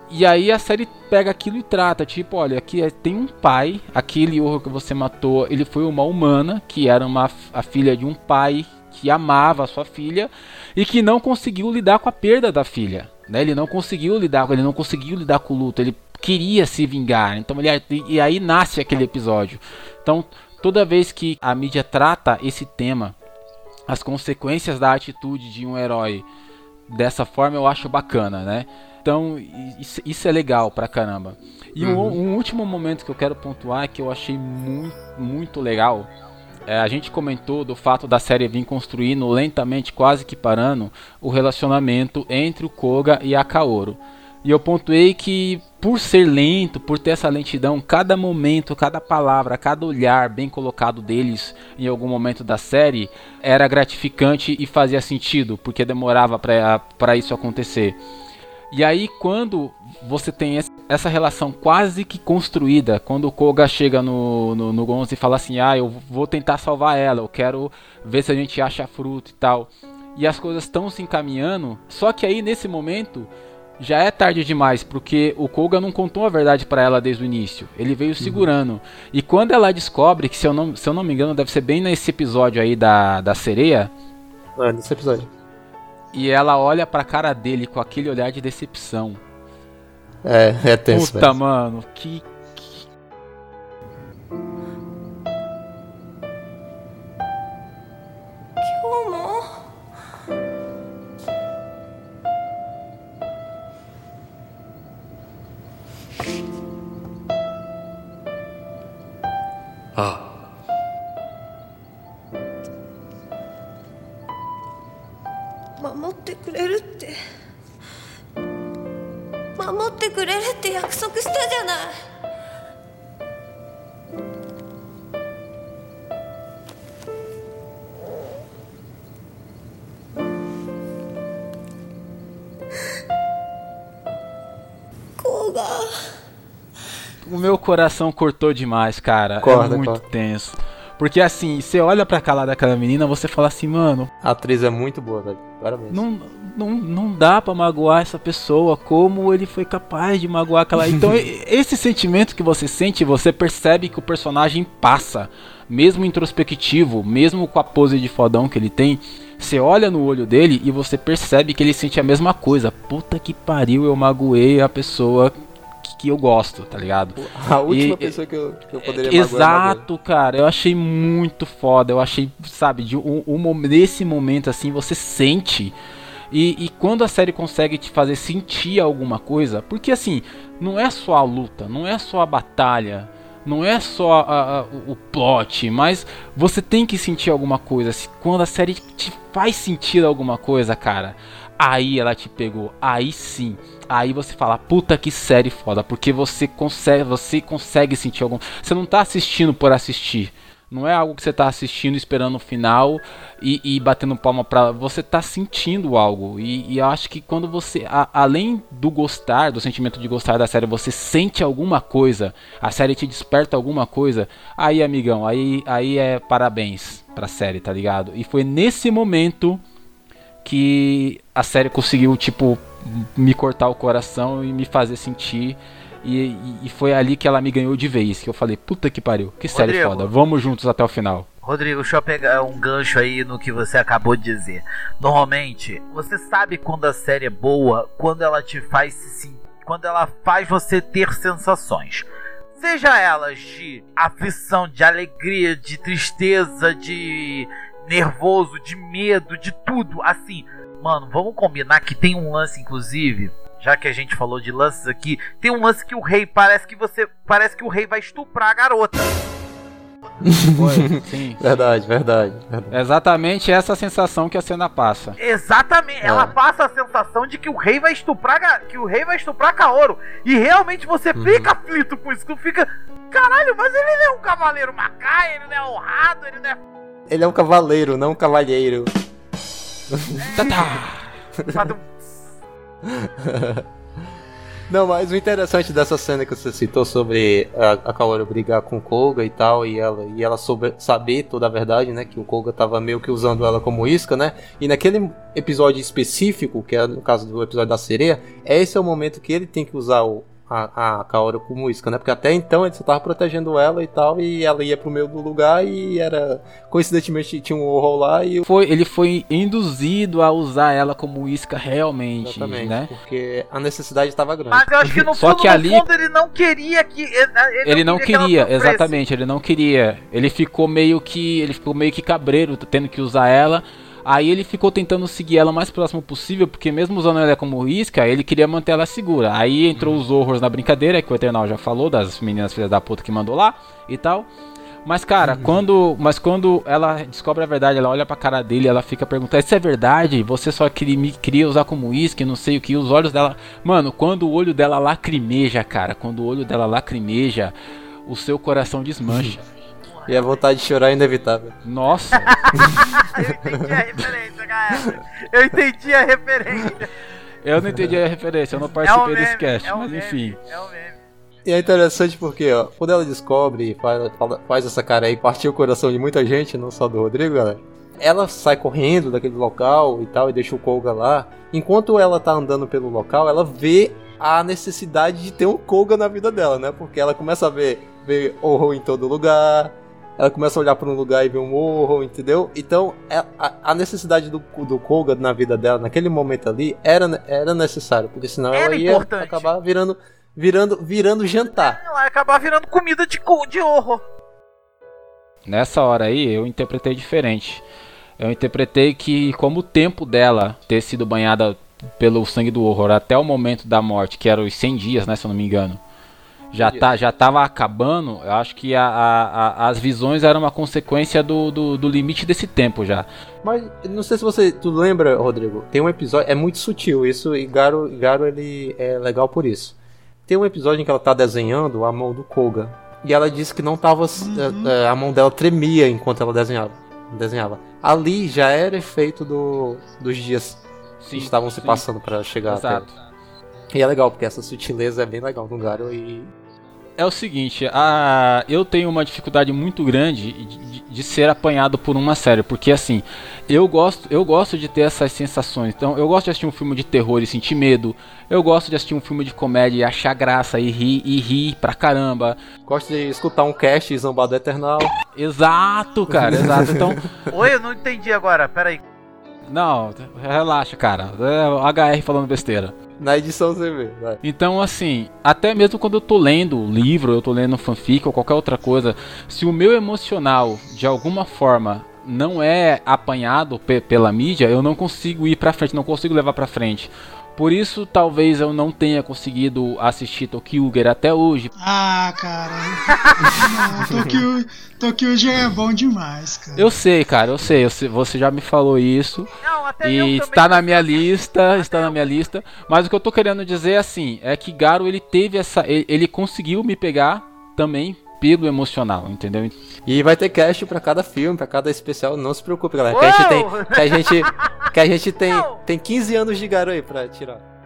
E aí a série pega aquilo e trata, tipo, olha, aqui é, tem um pai, aquele horror que você matou, ele foi uma humana, que era uma, a filha de um pai que amava a sua filha e que não conseguiu lidar com a perda da filha, né? Ele não conseguiu lidar, ele não conseguiu lidar com o luto, ele queria se vingar. Então ele e aí nasce aquele episódio. Então, toda vez que a mídia trata esse tema as consequências da atitude de um herói dessa forma eu acho bacana, né? Então isso, isso é legal pra caramba. E uhum. um, um, último momento que eu quero pontuar que eu achei muito, muito legal. É, a gente comentou do fato da série vir construindo lentamente, quase que parando, o relacionamento entre o Koga e a Kaoru. E eu pontuei que por ser lento, por ter essa lentidão, cada momento, cada palavra, cada olhar bem colocado deles em algum momento da série era gratificante e fazia sentido, porque demorava para isso acontecer. E aí quando você tem essa relação quase que construída, quando o Koga chega no, no, no Gonzo e fala assim, ah, eu vou tentar salvar ela, eu quero ver se a gente acha fruto e tal. E as coisas estão se encaminhando, só que aí nesse momento já é tarde demais, porque o Koga não contou a verdade para ela desde o início. Ele veio uhum. segurando. E quando ela descobre, que se eu, não, se eu não me engano, deve ser bem nesse episódio aí da, da sereia. É, nesse episódio. E ela olha pra cara dele com aquele olhar de decepção. É, é tenso. Puta, mesmo. mano, que, ああ。守ってくれるって。守ってくれるって約束したじゃない。Meu coração cortou demais, cara. Corta, é muito corta. tenso. Porque assim, você olha pra cara daquela menina, você fala assim, mano, A atriz é muito boa, velho. Parabéns. não, não, não dá pra magoar essa pessoa, como ele foi capaz de magoar aquela. <laughs> Então, esse sentimento que você sente, você percebe que o personagem passa, mesmo introspectivo, mesmo com a pose de fodão que ele tem. Você olha no olho dele e você percebe que ele sente a mesma coisa. Puta que pariu, eu magoei a pessoa que, eu gosto, tá ligado? A última E- pessoa que eu, que eu poderia é magoar. Exato, cara. Eu achei muito foda. Eu achei, sabe, de um, um, nesse momento assim, você sente. E, e quando a série consegue te fazer sentir alguma coisa, porque assim, não é só a luta, não é só a batalha, não é só a- a- o plot, mas você tem que sentir alguma coisa. Se- Quando a série te faz sentir alguma coisa, cara, aí ela te pegou, aí sim. Aí você fala, puta que série foda, porque você consegue, você consegue sentir algum. Você não tá assistindo por assistir. Não é algo que você tá assistindo esperando o final e, e batendo palma pra. Você tá sentindo algo. E, e eu acho que quando você. a- além do gostar, do sentimento de gostar da série, você sente alguma coisa, a série te desperta alguma coisa. Aí, amigão, aí, aí é parabéns pra série, tá ligado? E foi nesse momento que a série conseguiu, tipo, me cortar o coração e me fazer sentir. E, e- foi ali que ela me ganhou de vez. Que eu falei, puta que pariu, que série Rodrigo. foda, vamos juntos até o final. Rodrigo, deixa eu pegar um gancho aí no que você acabou de dizer. Normalmente, você sabe quando a série é boa, quando ela te faz se sentir, quando ela faz você ter sensações. Seja elas de aflição, de alegria, de tristeza, de nervoso, de medo, de tudo. Assim, mano, vamos combinar que tem um lance, inclusive, já que a gente falou de lances aqui, tem um lance que o rei parece que você. Parece que o rei vai estuprar a garota. Foi, <laughs> sim. Verdade, verdade, verdade. É Exatamente essa sensação que a cena passa. Exatamente, ela passa a sensação de que o rei vai estuprar que o rei vai estuprar Kaoru. E realmente você fica aflito com isso, tu fica, caralho, mas ele não é um cavaleiro macai, ele não é honrado, ele não é Ele é um cavaleiro, não um cavalheiro. Tá, tá. Não, mas o interessante dessa cena que você citou sobre a, a Kaoru brigar com o Koga e tal, e ela, e ela soube, saber toda a verdade, né? Que o Koga tava meio que usando ela como isca, né? E naquele episódio específico, que é no caso do episódio da sereia, esse é o momento que ele tem que usar o, a, a Kaoru como isca, né? Porque até então ele só tava protegendo ela e tal, e ela ia pro meio do lugar e era. Coincidentemente tinha um horror lá e. Foi, ele foi induzido a usar ela como isca realmente, Exatamente, né? porque a necessidade estava grande. Mas eu acho que no Só fundo, que no ali- fundo ele não queria que ele, Ele não que ela queria, sofresse. exatamente, ele não queria. Ele ficou meio que. Ele ficou meio que cabreiro, tendo que usar ela. Aí ele ficou tentando seguir ela o mais próximo possível, porque mesmo usando ela como isca, ele queria manter ela segura. Aí entrou os horrors na brincadeira, que o Eternal já falou, das meninas filhas da puta que mandou lá e tal. Mas, cara, quando. Mas quando ela descobre a verdade, ela olha pra cara dele, ela fica perguntando: Isso é verdade? Você só queria, me queria usar como isca, e não sei o que. Os olhos dela. Mano, quando o olho dela lacrimeja, cara, quando o olho dela lacrimeja, o seu coração desmancha. <laughs> E a vontade de chorar é inevitável. Nossa, <laughs> Eu entendi a referência, galera. Eu entendi a referência. eu não entendi a referência, eu não É um participei meme, desse cast, é um mas meme, enfim. É um meme. E é interessante porque, ó, quando ela descobre e faz, faz essa cara aí, partiu o coração de muita gente, não só do Rodrigo, galera. Ela sai correndo daquele local e tal, e deixa o Koga lá. Enquanto ela tá andando pelo local, ela vê a necessidade de ter um Koga na vida dela, né? Porque ela começa a ver, ver horror em todo lugar. Ela começa a olhar para um lugar e ver um horror, entendeu? Então, é- a, a necessidade do, do Koga na vida dela, naquele momento ali, era, era necessário. Porque senão Era ela ia importante. acabar virando, virando, virando jantar. Ela vai acabar virando comida de, de horror. Nessa hora aí, eu interpretei diferente. Eu interpretei que, como o tempo dela ter sido banhada pelo sangue do horror até o momento da morte, que era os 100 dias, né, se eu não me engano. Já, tá, já tava acabando, eu acho que a, a, a, as visões eram uma consequência do, do, do, limite desse tempo já. Mas não sei se você tu lembra, Rodrigo, tem um episódio, é muito sutil isso, e Garo, Garo ele é legal por isso. Tem um episódio em que ela tá desenhando a mão do Koga. E ela disse que não tava. Uhum. A, a mão dela tremia enquanto ela desenhava. desenhava. Ali já era efeito do, dos dias sim, que estavam se passando para chegar Exato. até. E é legal, porque essa sutileza é bem legal no Garo e. É o seguinte, a, eu tenho uma dificuldade muito grande de, de, de, ser apanhado por uma série, porque assim, eu gosto, eu gosto de ter essas sensações. Então, eu gosto de assistir um filme de terror e sentir medo. Eu gosto de assistir um filme de comédia e achar graça e rir e rir pra caramba. Gosto de escutar um cast zombado eternal. Exato, cara, exato. Então, <laughs> Oi, eu não entendi agora. Pera aí. Não, relaxa, cara. É o HR falando besteira. Na edição você vê. Vai. Então, assim, até mesmo quando eu tô lendo livro, eu tô lendo fanfic ou qualquer outra coisa, se o meu emocional, de alguma forma, não é apanhado pela mídia, eu não consigo ir pra frente, não consigo levar pra frente. Por isso, talvez eu não tenha conseguido assistir Tokyo até hoje. Ah, cara. <laughs> Tokyo, Tokyo é bom demais, cara. Eu sei, cara, eu sei. Eu sei você já me falou isso. Não, até e está na minha lista, está na minha lista. Mas o que eu tô querendo dizer assim é que Garo ele teve essa, ele, ele conseguiu me pegar também pelo emocional, entendeu? E vai ter cast para cada filme, para cada especial, não se preocupe, galera. Que a gente tem, que a gente, que a gente <laughs> tem, tem 15 anos de Garo aí para tirar.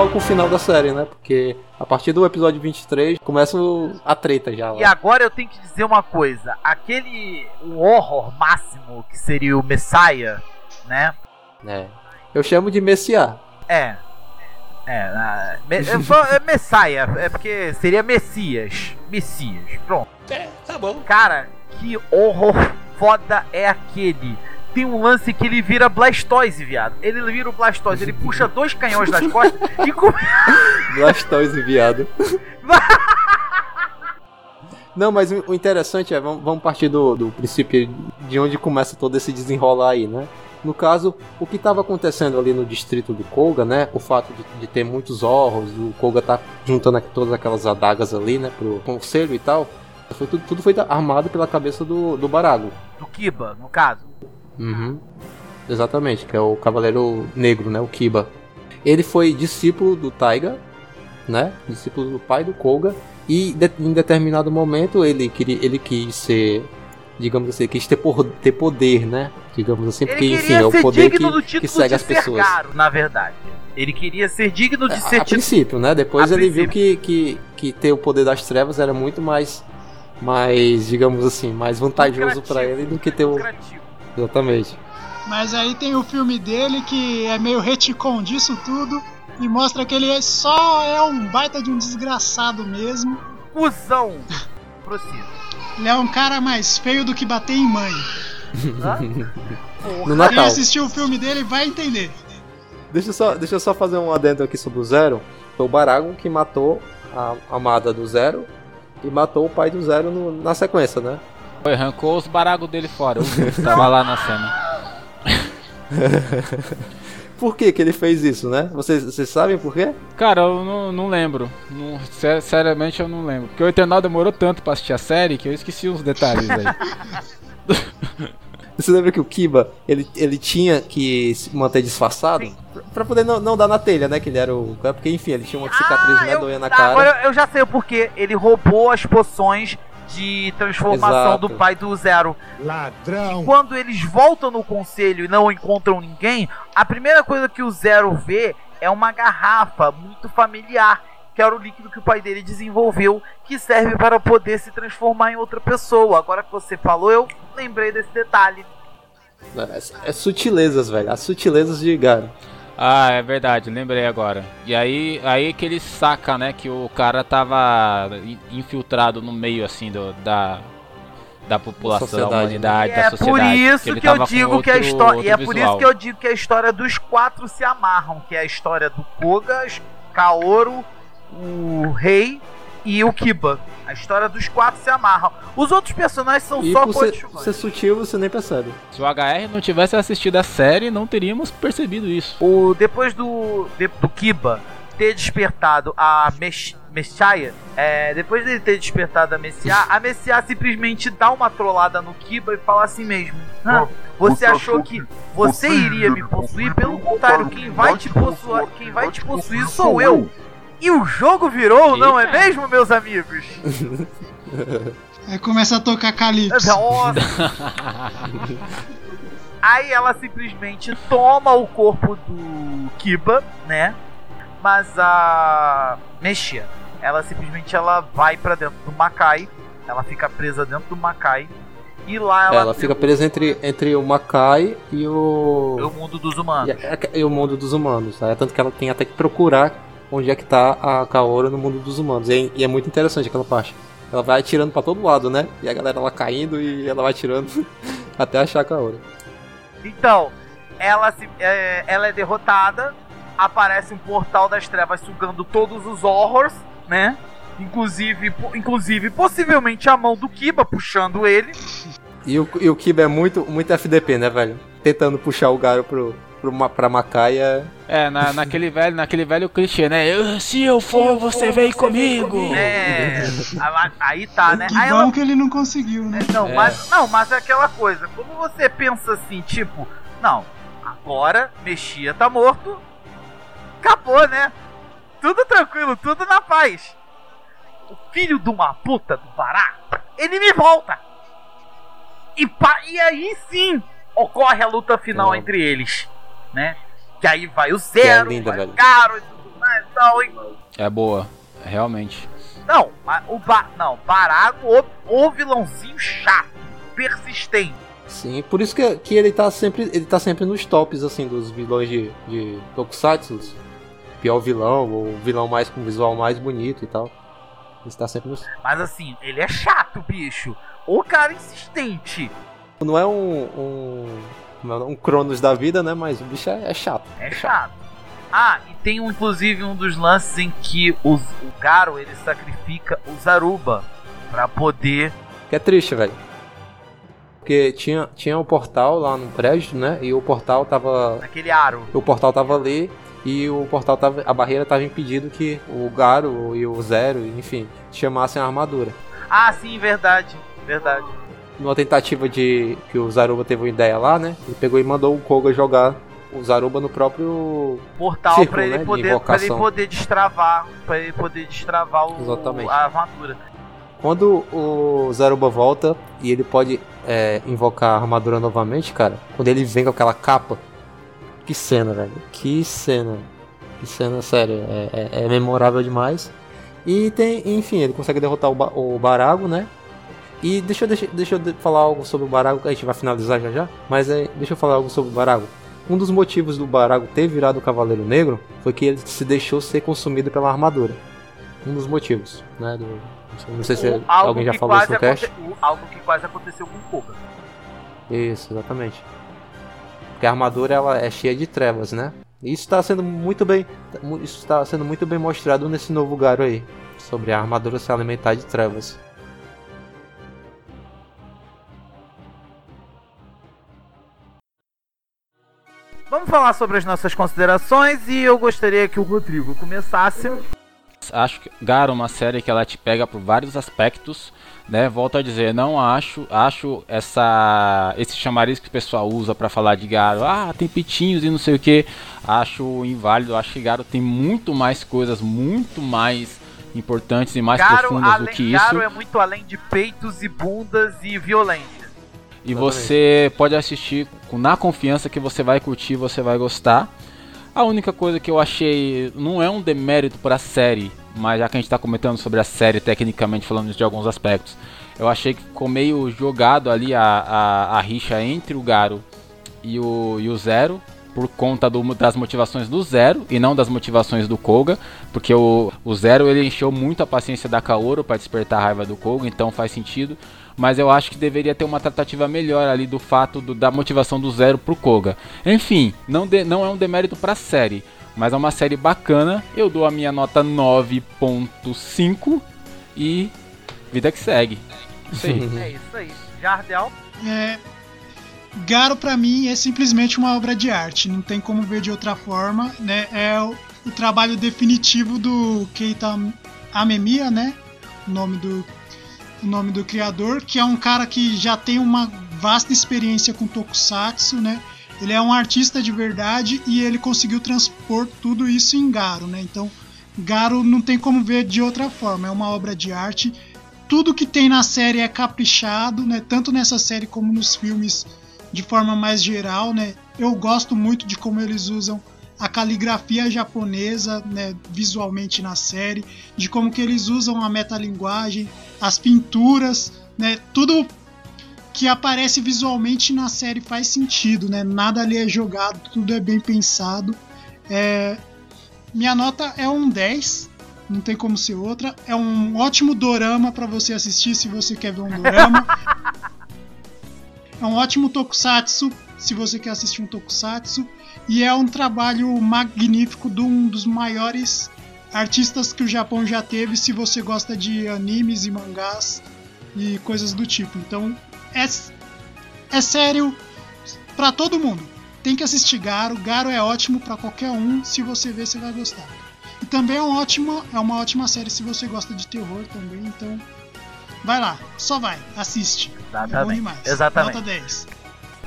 Logo pro final da série, né? Porque a partir do episódio 23 começa a treta já. Lá. E agora eu tenho que dizer uma coisa: aquele o horror máximo que seria o Messiah, né? É. Eu chamo de Messiah. É. É, me, é, é Messiah, é porque seria Messias. Messias, pronto. É, tá bom. Cara, que horror foda é aquele? Tem um lance que ele vira Blastoise, viado. Ele vira o Blastoise, ele puxa dois canhões nas costas e come... <laughs> Blastoise, viado. Não, mas o interessante é, vamos partir do, do princípio de onde começa todo esse desenrolar aí, né? No caso, o que estava acontecendo ali no distrito do Koga, né? O fato de, de ter muitos orros, o Koga tá juntando todas aquelas adagas ali, né? Pro conselho e tal. Foi, tudo, tudo foi armado pela cabeça do, do Barago. Do Kiba, no caso. Uhum. Exatamente, que é o Cavaleiro Negro, né? O Kiba. Ele foi discípulo do Taiga, né? Discípulo do pai do Koga. E de, em determinado momento ele, queria, ele quis ser, digamos assim, quis ter, por, ter poder, né? Digamos assim, porque enfim, é o poder que, que segue as pessoas. Caro, na verdade. Ele queria ser digno de é, ser A princípio, né? Depois a ele princípio. viu que, que, que ter o poder das trevas era muito mais, mais digamos assim, mais vantajoso para ele do que ter o. Exatamente. Mas aí tem o filme dele que é meio retcon disso tudo e mostra que ele é só é um baita de um desgraçado mesmo. Cusão! <laughs> Prossiga. Ele é um cara mais feio do que bater em mãe. <laughs> no Natal. Quem assistiu o filme dele vai entender. Deixa eu só, deixa eu só fazer um adendo aqui sobre o Zero. Foi o Baragon que matou a amada do Zero e matou o pai do Zero no, na sequência, né? Foi, arrancou os baragos dele fora. Eu tava lá na cena. <laughs> por que, que ele fez isso, né? Vocês, vocês sabem por quê? Cara, eu não, não lembro. Não, ser, seriamente eu não lembro. Porque o Eternal demorou tanto pra assistir a série que eu esqueci uns detalhes aí. <laughs> Você lembra que o Kiba, ele, ele tinha que se manter disfarçado? Sim. Pra poder não, não dar na telha, né? Que ele era o. Porque, enfim, ele tinha uma cicatriz ah, medonha na tá, cara. Agora eu já sei o porquê. Ele roubou as poções de transformação Exato. do pai do Zero. Ladrão. E quando eles voltam no conselho e não encontram ninguém, a primeira coisa que o Zero vê é uma garrafa muito familiar, que era o líquido que o pai dele desenvolveu, que serve para poder se transformar em outra pessoa. Agora que você falou, eu lembrei desse detalhe. É, é sutilezas, velho. As sutilezas de Garo. Ah, é verdade, lembrei agora. E aí, aí que ele saca, né, que o cara tava infiltrado no meio assim do da da população, da Sociedade, né? humanidade, E da é sociedade. por isso ele que eu digo que a outro- história. E outro é por isso visual. que eu digo que a história dos quatro se amarram, que é a história do Kogas, Kaoru, o Rei e o Kiba. A história dos quatro se amarram. Os outros personagens são E só ser, coadjuvantes. ser sutil, você nem percebe. Se o HR não tivesse assistido a série, não teríamos percebido isso. O, depois do, de- do Kiba ter despertado a Mesh, Messiah, é, depois dele ter despertado a Messiah, a Messiah simplesmente dá uma trollada no Kiba e fala assim mesmo: "Ah, Você achou que você iria me possuir? Pelo contrário, quem vai te possuir, quem vai te possuir sou eu. E o jogo virou, não é Eita. mesmo, meus amigos? <laughs> Aí começa a tocar Calypso. Nossa! Aí ela simplesmente toma o corpo do Kiba, né? Mas a Mexia, ela simplesmente ela vai pra dentro do Makai, ela fica presa dentro do Makai e lá ela, Ela fica presa entre, entre o Makai e o. o mundo dos humanos. E, e o mundo dos humanos. Tá? Tanto que ela tem até que procurar onde é que tá a Kaora no mundo dos humanos. E, é- e é muito interessante aquela parte. Ela vai atirando pra todo lado, né? E a galera lá caindo e ela vai atirando <laughs> até achar a Kaora. Então, ela, se, é, ela é derrotada, aparece um portal das trevas sugando todos os horrors, né? Inclusive, inclusive possivelmente a mão do Kiba puxando ele. E o, e o Kiba é muito, muito FDP, né, velho? Tentando puxar o Garo pro, pra Macaia. É, na, naquele velho, naquele velho clichê, né? Eu- se eu for, você vem comigo. É, a- aí tá, né? Que Aí bom ela, que ele não conseguiu, né? não, É. mas não, mas é aquela coisa. Quando você pensa assim, tipo, não, agora Mexia tá morto, acabou, né? Tudo tranquilo, tudo na paz. O filho de uma puta do Vará, ele me volta. E, pa- e aí sim ocorre a luta final entre eles, né? Que aí vai o Zero, linda, vai o velho. Garo e tudo mais e tal, e É boa, realmente. não, mas o ba não, Barago, o, o vilãozinho chato, persistente. Sim, por isso que, que ele tá sempre. Ele tá sempre nos tops, assim, dos vilões de, de Tokusatsu. Pior vilão, ou vilão mais com visual mais bonito e tal. Ele tá sempre nos. Mas assim, ele é chato, bicho. O cara insistente. Não é um. um um Cronos da vida, né? Mas o bicho é, é chato. É chato. Ah, e tem inclusive um dos lances em que o, o Garo ele sacrifica o Zaruba pra poder. Que é triste, velho. Porque tinha, tinha um portal lá no prédio, né? E o portal tava. naquele aro. O portal tava ali e o portal tava. A barreira tava impedindo que o Garo e o Zero, enfim, chamassem a armadura. Ah, sim, verdade. Verdade. Numa tentativa de. que o Zaruba teve uma ideia lá, né? Ele pegou e mandou o Koga jogar o Zaruba no próprio. Portal Círculo, pra ele né, de poder, pra ele poder destravar, para ele poder destravar o, Exatamente. a armadura. Quando o Zaruba volta e ele pode é, invocar a armadura novamente, cara, quando ele vem com aquela capa. Que cena, velho. Que cena. Que cena, sério. É, é- é memorável demais. E tem, enfim, ele consegue derrotar o, Ba- o Barago, né? E deixa eu, deixa, deixa eu falar algo sobre o Barago, que a gente vai finalizar já já. Mas é, deixa eu falar algo sobre o Barago. Um dos motivos do Barago ter virado o Cavaleiro Negro foi que ele se deixou ser consumido pela armadura. Um dos motivos, né? do- não sei se O- alguém já falou isso no Algo que quase aconteceu com o Koga. Isso, exatamente. Porque a armadura ela é cheia de trevas, né? E isso está sendo muito bem, isso está sendo muito bem mostrado nesse novo Garo aí, sobre a armadura se alimentar de trevas. Vamos falar sobre as nossas considerações e eu gostaria que o Rodrigo começasse. Acho que Garo é uma série que ela te pega por vários aspectos, né? Volto a dizer, não acho, acho essa esse chamariz que o pessoal usa pra falar de Garo, ah, tem pitinhos e não sei o que, acho inválido, acho que Garo tem muito mais coisas, muito mais importantes e mais Garo, profundas do além- que isso. Garo é muito além de peitos e bundas e violência. E você pode assistir com- na confiança que você vai curtir, você vai gostar. A única coisa que eu achei não é um demérito para a série, mas já que a gente está comentando sobre a série tecnicamente falando de alguns aspectos, eu achei que ficou meio jogado ali a, a, a rixa entre o Garo e o, e o Zero por conta do- das motivações do Zero e não das motivações do Koga, porque o, O Zero ele encheu muito a paciência da Kaoru para despertar a raiva do Koga, então faz sentido. Mas eu acho que deveria ter uma tratativa melhor ali do fato do, da motivação do Zero pro Koga. Enfim, não, de, não é um demérito pra série, mas é uma série bacana. Eu dou a minha nota 9.5 e vida que segue. Isso aí. <laughs> É isso aí. Jardel. É, Garo pra mim é simplesmente uma obra de arte, não tem como ver de outra forma, né? É o, o trabalho definitivo do Keita Amemiya, né? O nome do o nome do criador, que é um cara que já tem uma vasta experiência com tokusatsu, né? Ele é um artista de verdade e ele conseguiu transpor tudo isso em Garo, né? Então, Garo não tem como ver de outra forma, é uma obra de arte. Tudo que tem na série é caprichado, né? Tanto nessa série como nos filmes de forma mais geral, né? Eu gosto muito de como eles usam a caligrafia japonesa, né, visualmente na série, de como que eles usam a metalinguagem, as pinturas, né, tudo que aparece visualmente na série faz sentido, né? Nada ali é jogado, tudo é bem pensado. É... Minha nota é um 10, não tem como ser outra. É um ótimo dorama para você assistir se você quer ver um dorama. <laughs> é um ótimo tokusatsu se você quer assistir um tokusatsu. E é um trabalho magnífico de um dos maiores artistas que o Japão já teve se você gosta de animes e mangás e coisas do tipo. Então é, é sério para todo mundo. Tem que assistir Garo. Garo é ótimo para qualquer um. Se você ver, você vai gostar. E também é, um ótimo, é uma ótima série se você gosta de terror também. Então vai lá, só vai, assiste. Exatamente. É bom demais. Exatamente. Nota 10.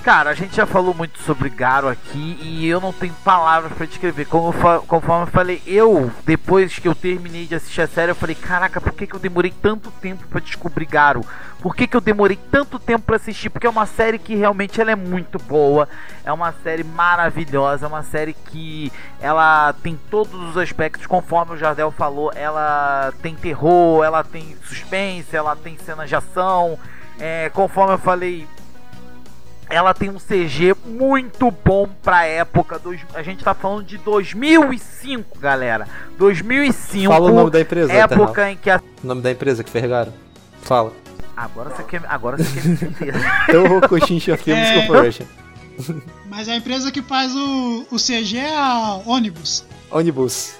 Cara, a gente já falou muito sobre Garo aqui e eu não tenho palavras para descrever. Como eu conforme eu falei, eu, depois que eu terminei de assistir a série, eu falei: Caraca, por que, que eu demorei tanto tempo para descobrir Garo? Por que, que eu demorei tanto tempo para assistir? Porque é uma série que realmente ela é muito boa, é uma série maravilhosa, é uma série que ela tem todos os aspectos, conforme o Jardel falou, ela tem terror, ela tem suspense, ela tem cenas de ação. É, conforme eu falei, ela tem um CG muito bom pra época. Dois, a gente tá falando de 2005, galera. 2005. Fala o nome da empresa. Época Eternal. em que a. O nome da empresa que fergaram. Fala. Agora você quer, agora você quer me entender. <laughs> Toho Koshinsha Films É. Corporation. Mas a empresa que faz o, o CG é a Ônibus. Ônibus.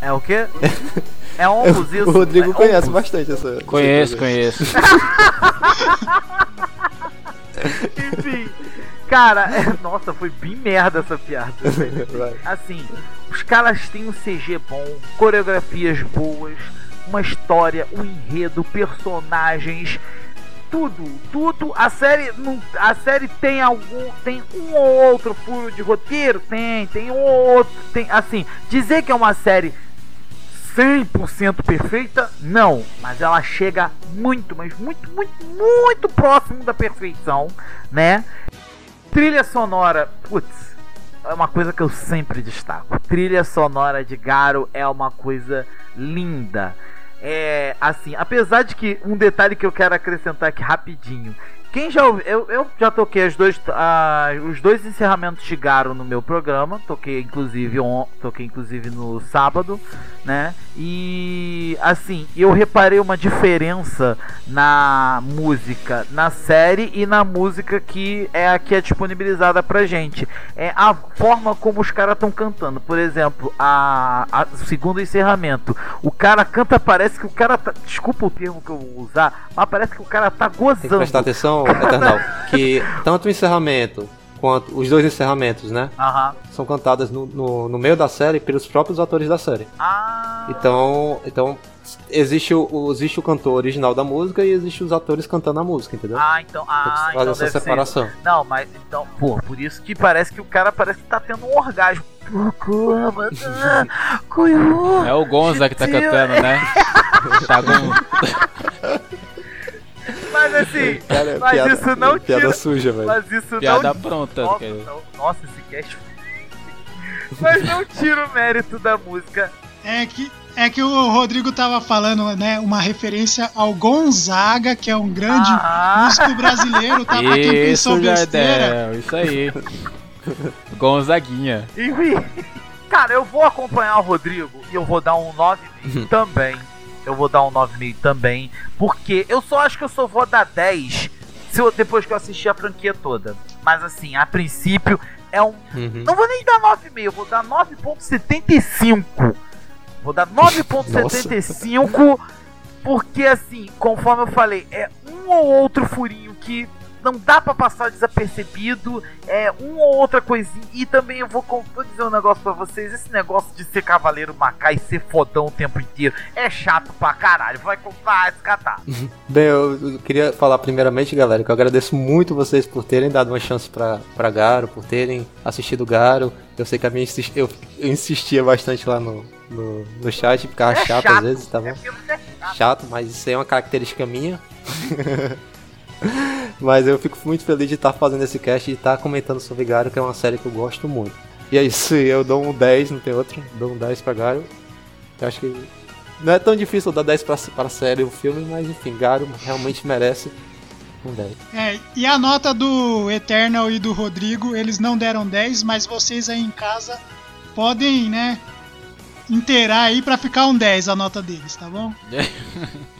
É o quê? <laughs> É ombros isso. O Rodrigo é conhece ombros. bastante essa. Conheço, conheço. <laughs> Enfim. Cara, <laughs> nossa, foi bem merda essa piada. Assim, os caras têm um CG bom, coreografias boas, uma história, um enredo, personagens, tudo, tudo. A série, não- a série tem algum, tem um ou outro furo de roteiro, tem, tem um ou outro, tem assim. Dizer que é uma série 100% perfeita, não, mas ela chega muito, mas muito, muito, muito próximo da perfeição, né? Trilha sonora, putz, é uma coisa que eu sempre destaco. Trilha sonora de Garo é uma coisa linda. É assim, apesar de que um detalhe que eu quero acrescentar aqui rapidinho. Quem já ouviu, eu, eu já toquei as dois, ah, os dois encerramentos de Garo no meu programa, toquei inclusive on, toquei inclusive no sábado, né? E assim, eu reparei uma diferença na música, na série e na música que é a que é disponibilizada pra gente. É a forma como os caras estão cantando. Por exemplo, a, a segundo encerramento, o cara canta, parece que o cara tá, desculpa o termo que eu vou usar, mas parece que o cara tá Tem que gozando. prestar atenção, Eternal, que tanto o encerramento quanto os dois encerramentos, né? Aham. São cantadas no, no, no meio da série pelos próprios atores da série. Ah, Então, então existe o, existe o cantor original da música e existe os atores cantando a música, entendeu? ah, então, ah, Faz então essa deve ser separação. isso. Não, mas então, pô, por isso que parece que o cara parece que tá tendo um orgasmo. É o Gonza que tá cantando, né? Tá com... <laughs> Mas assim, Cara, mas piada- isso não piada tira. suja, velho. Mas isso Piada não. pronta. Nossa, não- nossa, esse cast. Mas não tira o mérito da música. É que, é que o Rodrigo tava falando, né? Uma referência ao Gonzaga, que é um grande Ah. músico brasileiro, tá? Pra quem pensou Isso, besteira. Isso aí. Gonzaguinha. Enfim. <laughs> Cara, eu vou acompanhar o Rodrigo e eu vou dar um 9,5 <laughs> também. Eu vou dar um 9,5 também. Porque eu só acho que eu só vou dar 10 se eu- depois que eu assistir a franquia toda. Mas assim, a princípio é um. Uhum. Não vou nem dar 9,5, eu vou dar 9,75. Vou dar 9,75. Porque assim, conforme eu falei, é um ou outro furinho que não dá pra passar desapercebido. É um ou outra coisinha. E também eu vou, vou dizer um negócio pra vocês: esse negócio de ser cavaleiro macá e ser fodão o tempo inteiro é chato pra caralho. Vai comprar, escatar. <laughs> Bem, eu, eu queria falar primeiramente, galera, que eu agradeço muito vocês por terem dado uma chance pra, pra Garo, por terem assistido Garo. Eu sei que a minha insis- eu, eu insistia bastante lá no, no, no chat, ficava É chato, chato, às vezes, tá bom? É você é chato. Chato, mas isso aí é uma característica minha. <laughs> mas eu fico muito feliz de estar fazendo esse cast e estar comentando sobre Garo, que é uma série que eu gosto muito. E é isso, eu dou um 10, não tem outro, dou um 10 pra Garo. Eu acho que não é tão difícil dar 10 pra, para a série o filme, mas enfim, Garo realmente merece um 10. É, e a nota do Eternal e do Rodrigo, eles não deram 10, mas vocês aí em casa podem, né, inteirar aí pra ficar um 10 a nota deles, tá bom? <laughs>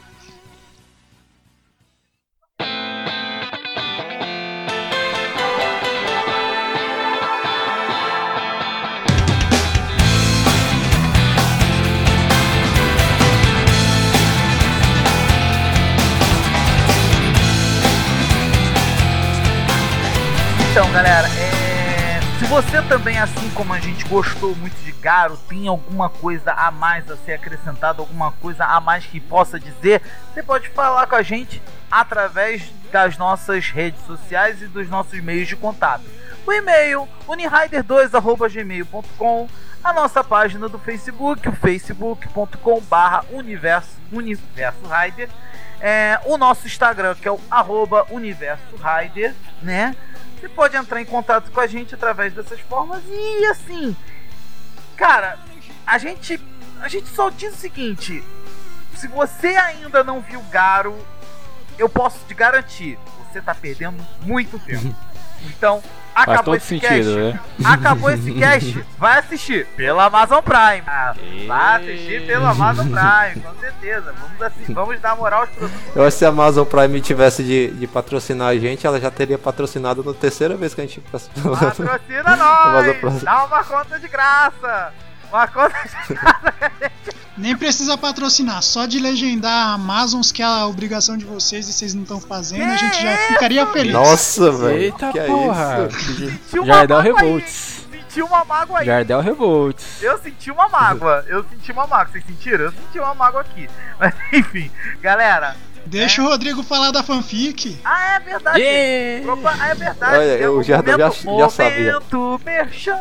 Então, galera, é... se você também, assim como a gente gostou muito de Garo, tem alguma coisa a mais a ser acrescentado, alguma coisa a mais que possa dizer, você pode falar com a gente através das nossas redes sociais e dos nossos meios de contato. O e-mail unihider2@gmail.com, a nossa página do Facebook, o facebook.com/barra universo universo Rider, é, o nosso Instagram que é o arroba universo Rider, né? Você pode entrar em contato com a gente através dessas formas e assim, cara, a gente a gente só diz o seguinte: se você ainda não viu Garo, eu posso te garantir, você tá perdendo muito tempo. <laughs> Então, acabou todo esse sentido, cast. né? Acabou esse cast, vai assistir pela Amazon Prime. Ah, vai assistir pela Amazon Prime, com certeza. Vamos, assim, vamos dar moral aos produtos. Eu acho que se a Amazon Prime tivesse de, de patrocinar a gente, ela já teria patrocinado na terceira vez que a gente Patrocina Amazon nós! Dá uma conta de graça! Uma conta de graça! <laughs> Nem precisa patrocinar, só de legendar a Amazons, que é a obrigação de vocês e vocês não estão fazendo, a gente já ficaria feliz. Nossa, velho. Eita que porra! é isso? Senti uma Jardel. Revolts. Senti uma mágoa aí. Jardel Revolts. Eu senti uma mágoa. Eu senti uma mágoa. Vocês sentiram? Eu senti uma mágoa aqui. <laughs> Mas enfim, galera. Deixa o Rodrigo falar da fanfic. Ah, é verdade. Yeah. Opa, ah, é verdade. Olha, É o o Jardel já- momento- já já. Momento merchan.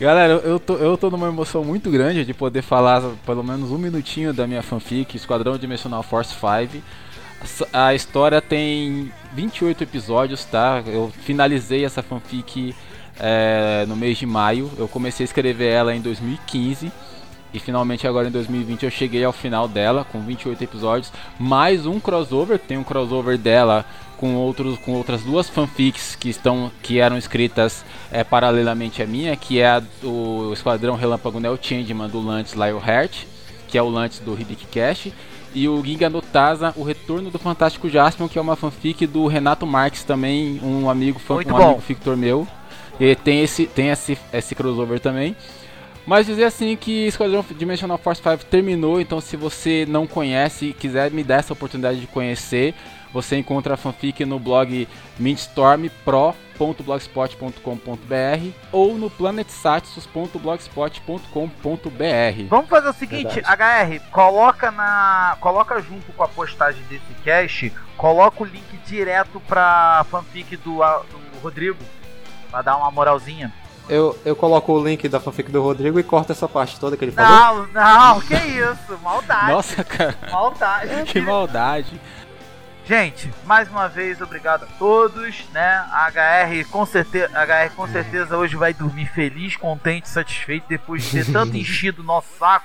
Galera, eu- tô, eu tô numa emoção muito grande de poder falar pelo menos um minutinho da minha fanfic, Esquadrão Dimensional Force 5. S- A história tem 28 episódios, tá? Eu finalizei essa fanfic é, no mês de maio. Eu comecei a escrever ela em 2015. E finalmente agora em 2020 eu cheguei ao final dela com 28 episódios, mais um crossover, tem um crossover dela com outros com outras duas fanfics que estão que eram escritas é, paralelamente à minha, que é a do Esquadrão Relâmpago Neo Changeman do Lance Lionheart, que é o Lance do Hibiki Cash, e o Giga no Taza, o Retorno do Fantástico Jaspion, que é uma fanfic do Renato Marques também, um amigo fã, Muito um bom. amigo fictor meu. E tem esse tem esse esse crossover também. Mas dizer assim que Esquadrão Dimensional Force 5 terminou, então se você não conhece e quiser me dar essa oportunidade de conhecer, você encontra a fanfic no blog mindstormpro.blogspot.com.br ou no planetsatsus.blogspot.com.br. Vamos fazer o seguinte, Verdade. HR, coloca na. Coloca junto com a postagem desse cast, coloca o link direto pra fanfic do, do Rodrigo. Pra dar uma moralzinha. Eu, eu coloco o link da fanfic do Rodrigo e corto essa parte toda que ele falou. Não, não, que isso, maldade. Nossa, cara, Maldade. que maldade. Gente, mais uma vez, obrigado a todos, né? A HR com certeza, a HR com certeza hoje vai dormir feliz, contente, satisfeito depois de ter tanto <laughs> enchido o nosso saco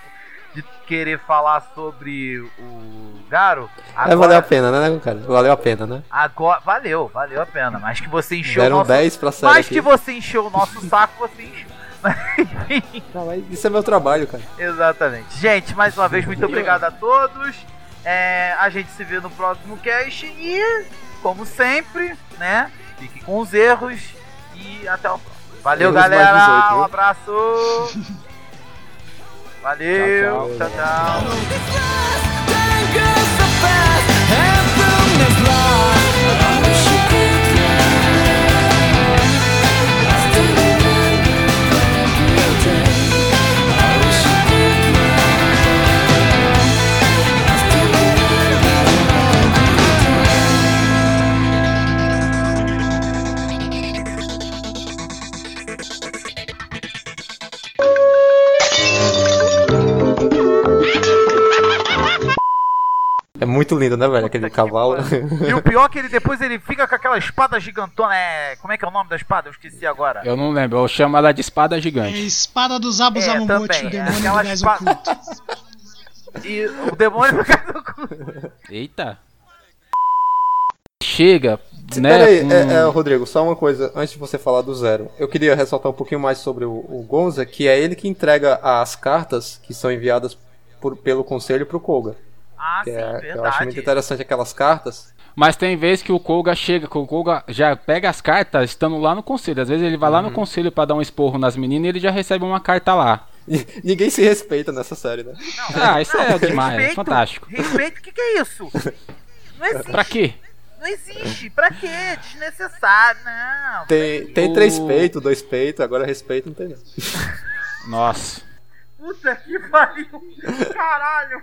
de querer falar sobre o Garo. É, valeu a pena, né, cara? Valeu a pena, né? Agora, valeu, valeu a pena. Mas que você encheu Deram o nosso 10 pra série Mas aqui. que você encheu o nosso <laughs> saco, você encheu. Não, mas isso é meu trabalho, cara. Exatamente. Gente, mais uma vez, muito obrigado a todos. É, a gente se vê no próximo cast e, como sempre, né? Fique com os erros e até o próximo. Valeu, Erros galera. 18, viu? um abraço. <laughs> Valeu. Tchau, tchau. tchau. tchau. É muito lindo, né, velho? Aquele cavalo. <laughs> E o pior é que ele depois ele fica com aquela espada gigantona. É... Como é que é o nome da espada? Eu esqueci agora. Eu não lembro, eu chamo ela de espada É gigante. espada dos Abus É, o é demônio do gás espada- oculto. <laughs> E o demônio fica no cu. Eita. Chega, né? Peraí, com- é, é, Rodrigo, só uma coisa, antes de você falar do zero. Eu queria ressaltar um pouquinho mais sobre o, o Gonza, que é ele que entrega as cartas que são enviadas por- pelo conselho pro Koga. Ah, Que sim, é, eu acho verdade. muito interessante aquelas cartas. Mas tem vezes que o Koga chega, que o Koga já pega as cartas estando lá no conselho. Às vezes ele vai lá Uhum. no conselho pra dar um esporro nas meninas e ele já recebe uma carta lá. Ninguém se respeita nessa série, né? Ah, isso é demais, é Respeito, fantástico. Respeito, o que, que é isso? Não existe. Pra quê? Não existe. Pra quê? Desnecessário. Não. Tem, tem O- três peitos, dois peitos, agora respeito não tem não. Nossa. Puta que pariu. Caralho.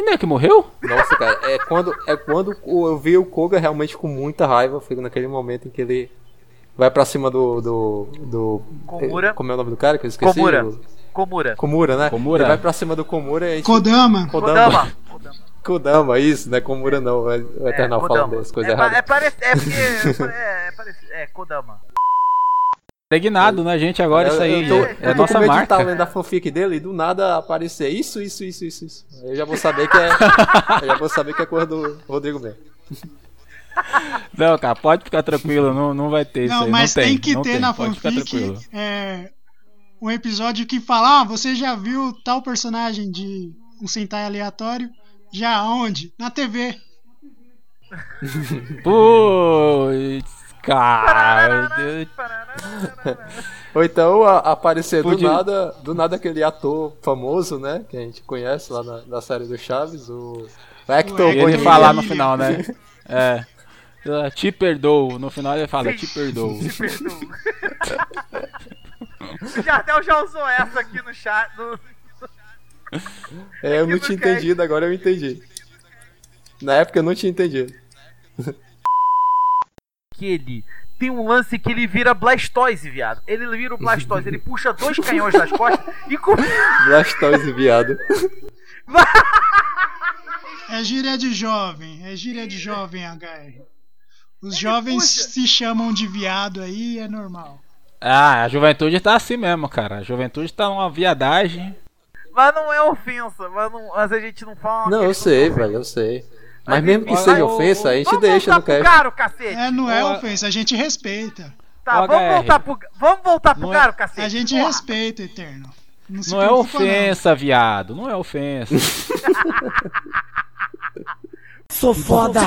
E não é que morreu? Nossa, cara, é quando, é quando eu vi o Koga realmente com muita raiva, foi naquele momento em que ele vai pra cima do. do. do Komura. Como é o nome do cara que eu esqueci? Komura. O- Komura. Komura, né? Komura. Ele vai pra cima do Komura e a gente. Kodama. Kodama. Kodama. Kodama, isso, não é Komura não, é o Eternal falando dessas coisas é, erradas. é, é porque. É, é, é, Kodama. Impregnado, né, gente? Agora Eu- isso aí eu tô, é, eu tô nossa com medo de marca. estar lendo a fanfic dele e do nada aparecer isso, isso, isso, isso, isso. Eu já vou saber que é. <laughs> eu já vou saber que é coisa do Rodrigo mesmo. Não, cara, pode ficar tranquilo, não, não vai ter isso Não, aí. mas não tem, tem que não ter tem, na fanfic é, um episódio que fala: ah, você já viu tal personagem de um Sentai aleatório? Já onde? Na TV. <laughs> Putz, cara. Ou então a- aparecer do Podia- nada, do nada aquele ator famoso, né? Que a gente conhece lá na, na série do Chaves, o Hector ele falar no final, né? É. Ah, Te perdoo. No final ele fala, te perdoo. Te perdoo. <laughs> o Jardel já usou essa aqui no chat. No... É, eu não tinha entendido, agora eu entendi. Na época eu não tinha entendido. Que ele tem um lance que ele vira Blastoise, viado. Ele vira o Blastoise, ele puxa dois <laughs> canhões das costas e com... Blastoise viado. É gíria de jovem, é gíria de jovem, HR. Os Ele jovens puxa- se chamam de viado aí, é normal. Ah, a juventude tá assim mesmo, cara. A juventude tá numa viadagem. Mas não é ofensa, mas, não- mas a gente não fala. uma Não, eu sei, velho, eu sei. Mas mesmo que seja ofensa, a gente deixa pro cast. caro, cacete. É, não é ofensa, a gente respeita. Tá, vamos voltar pro, vamos voltar pro Não caro, cacete. A gente Porra. respeita, Eterno. se Não é preocupa, não. ofensa, viado. Não é ofensa. <laughs> Sou foda.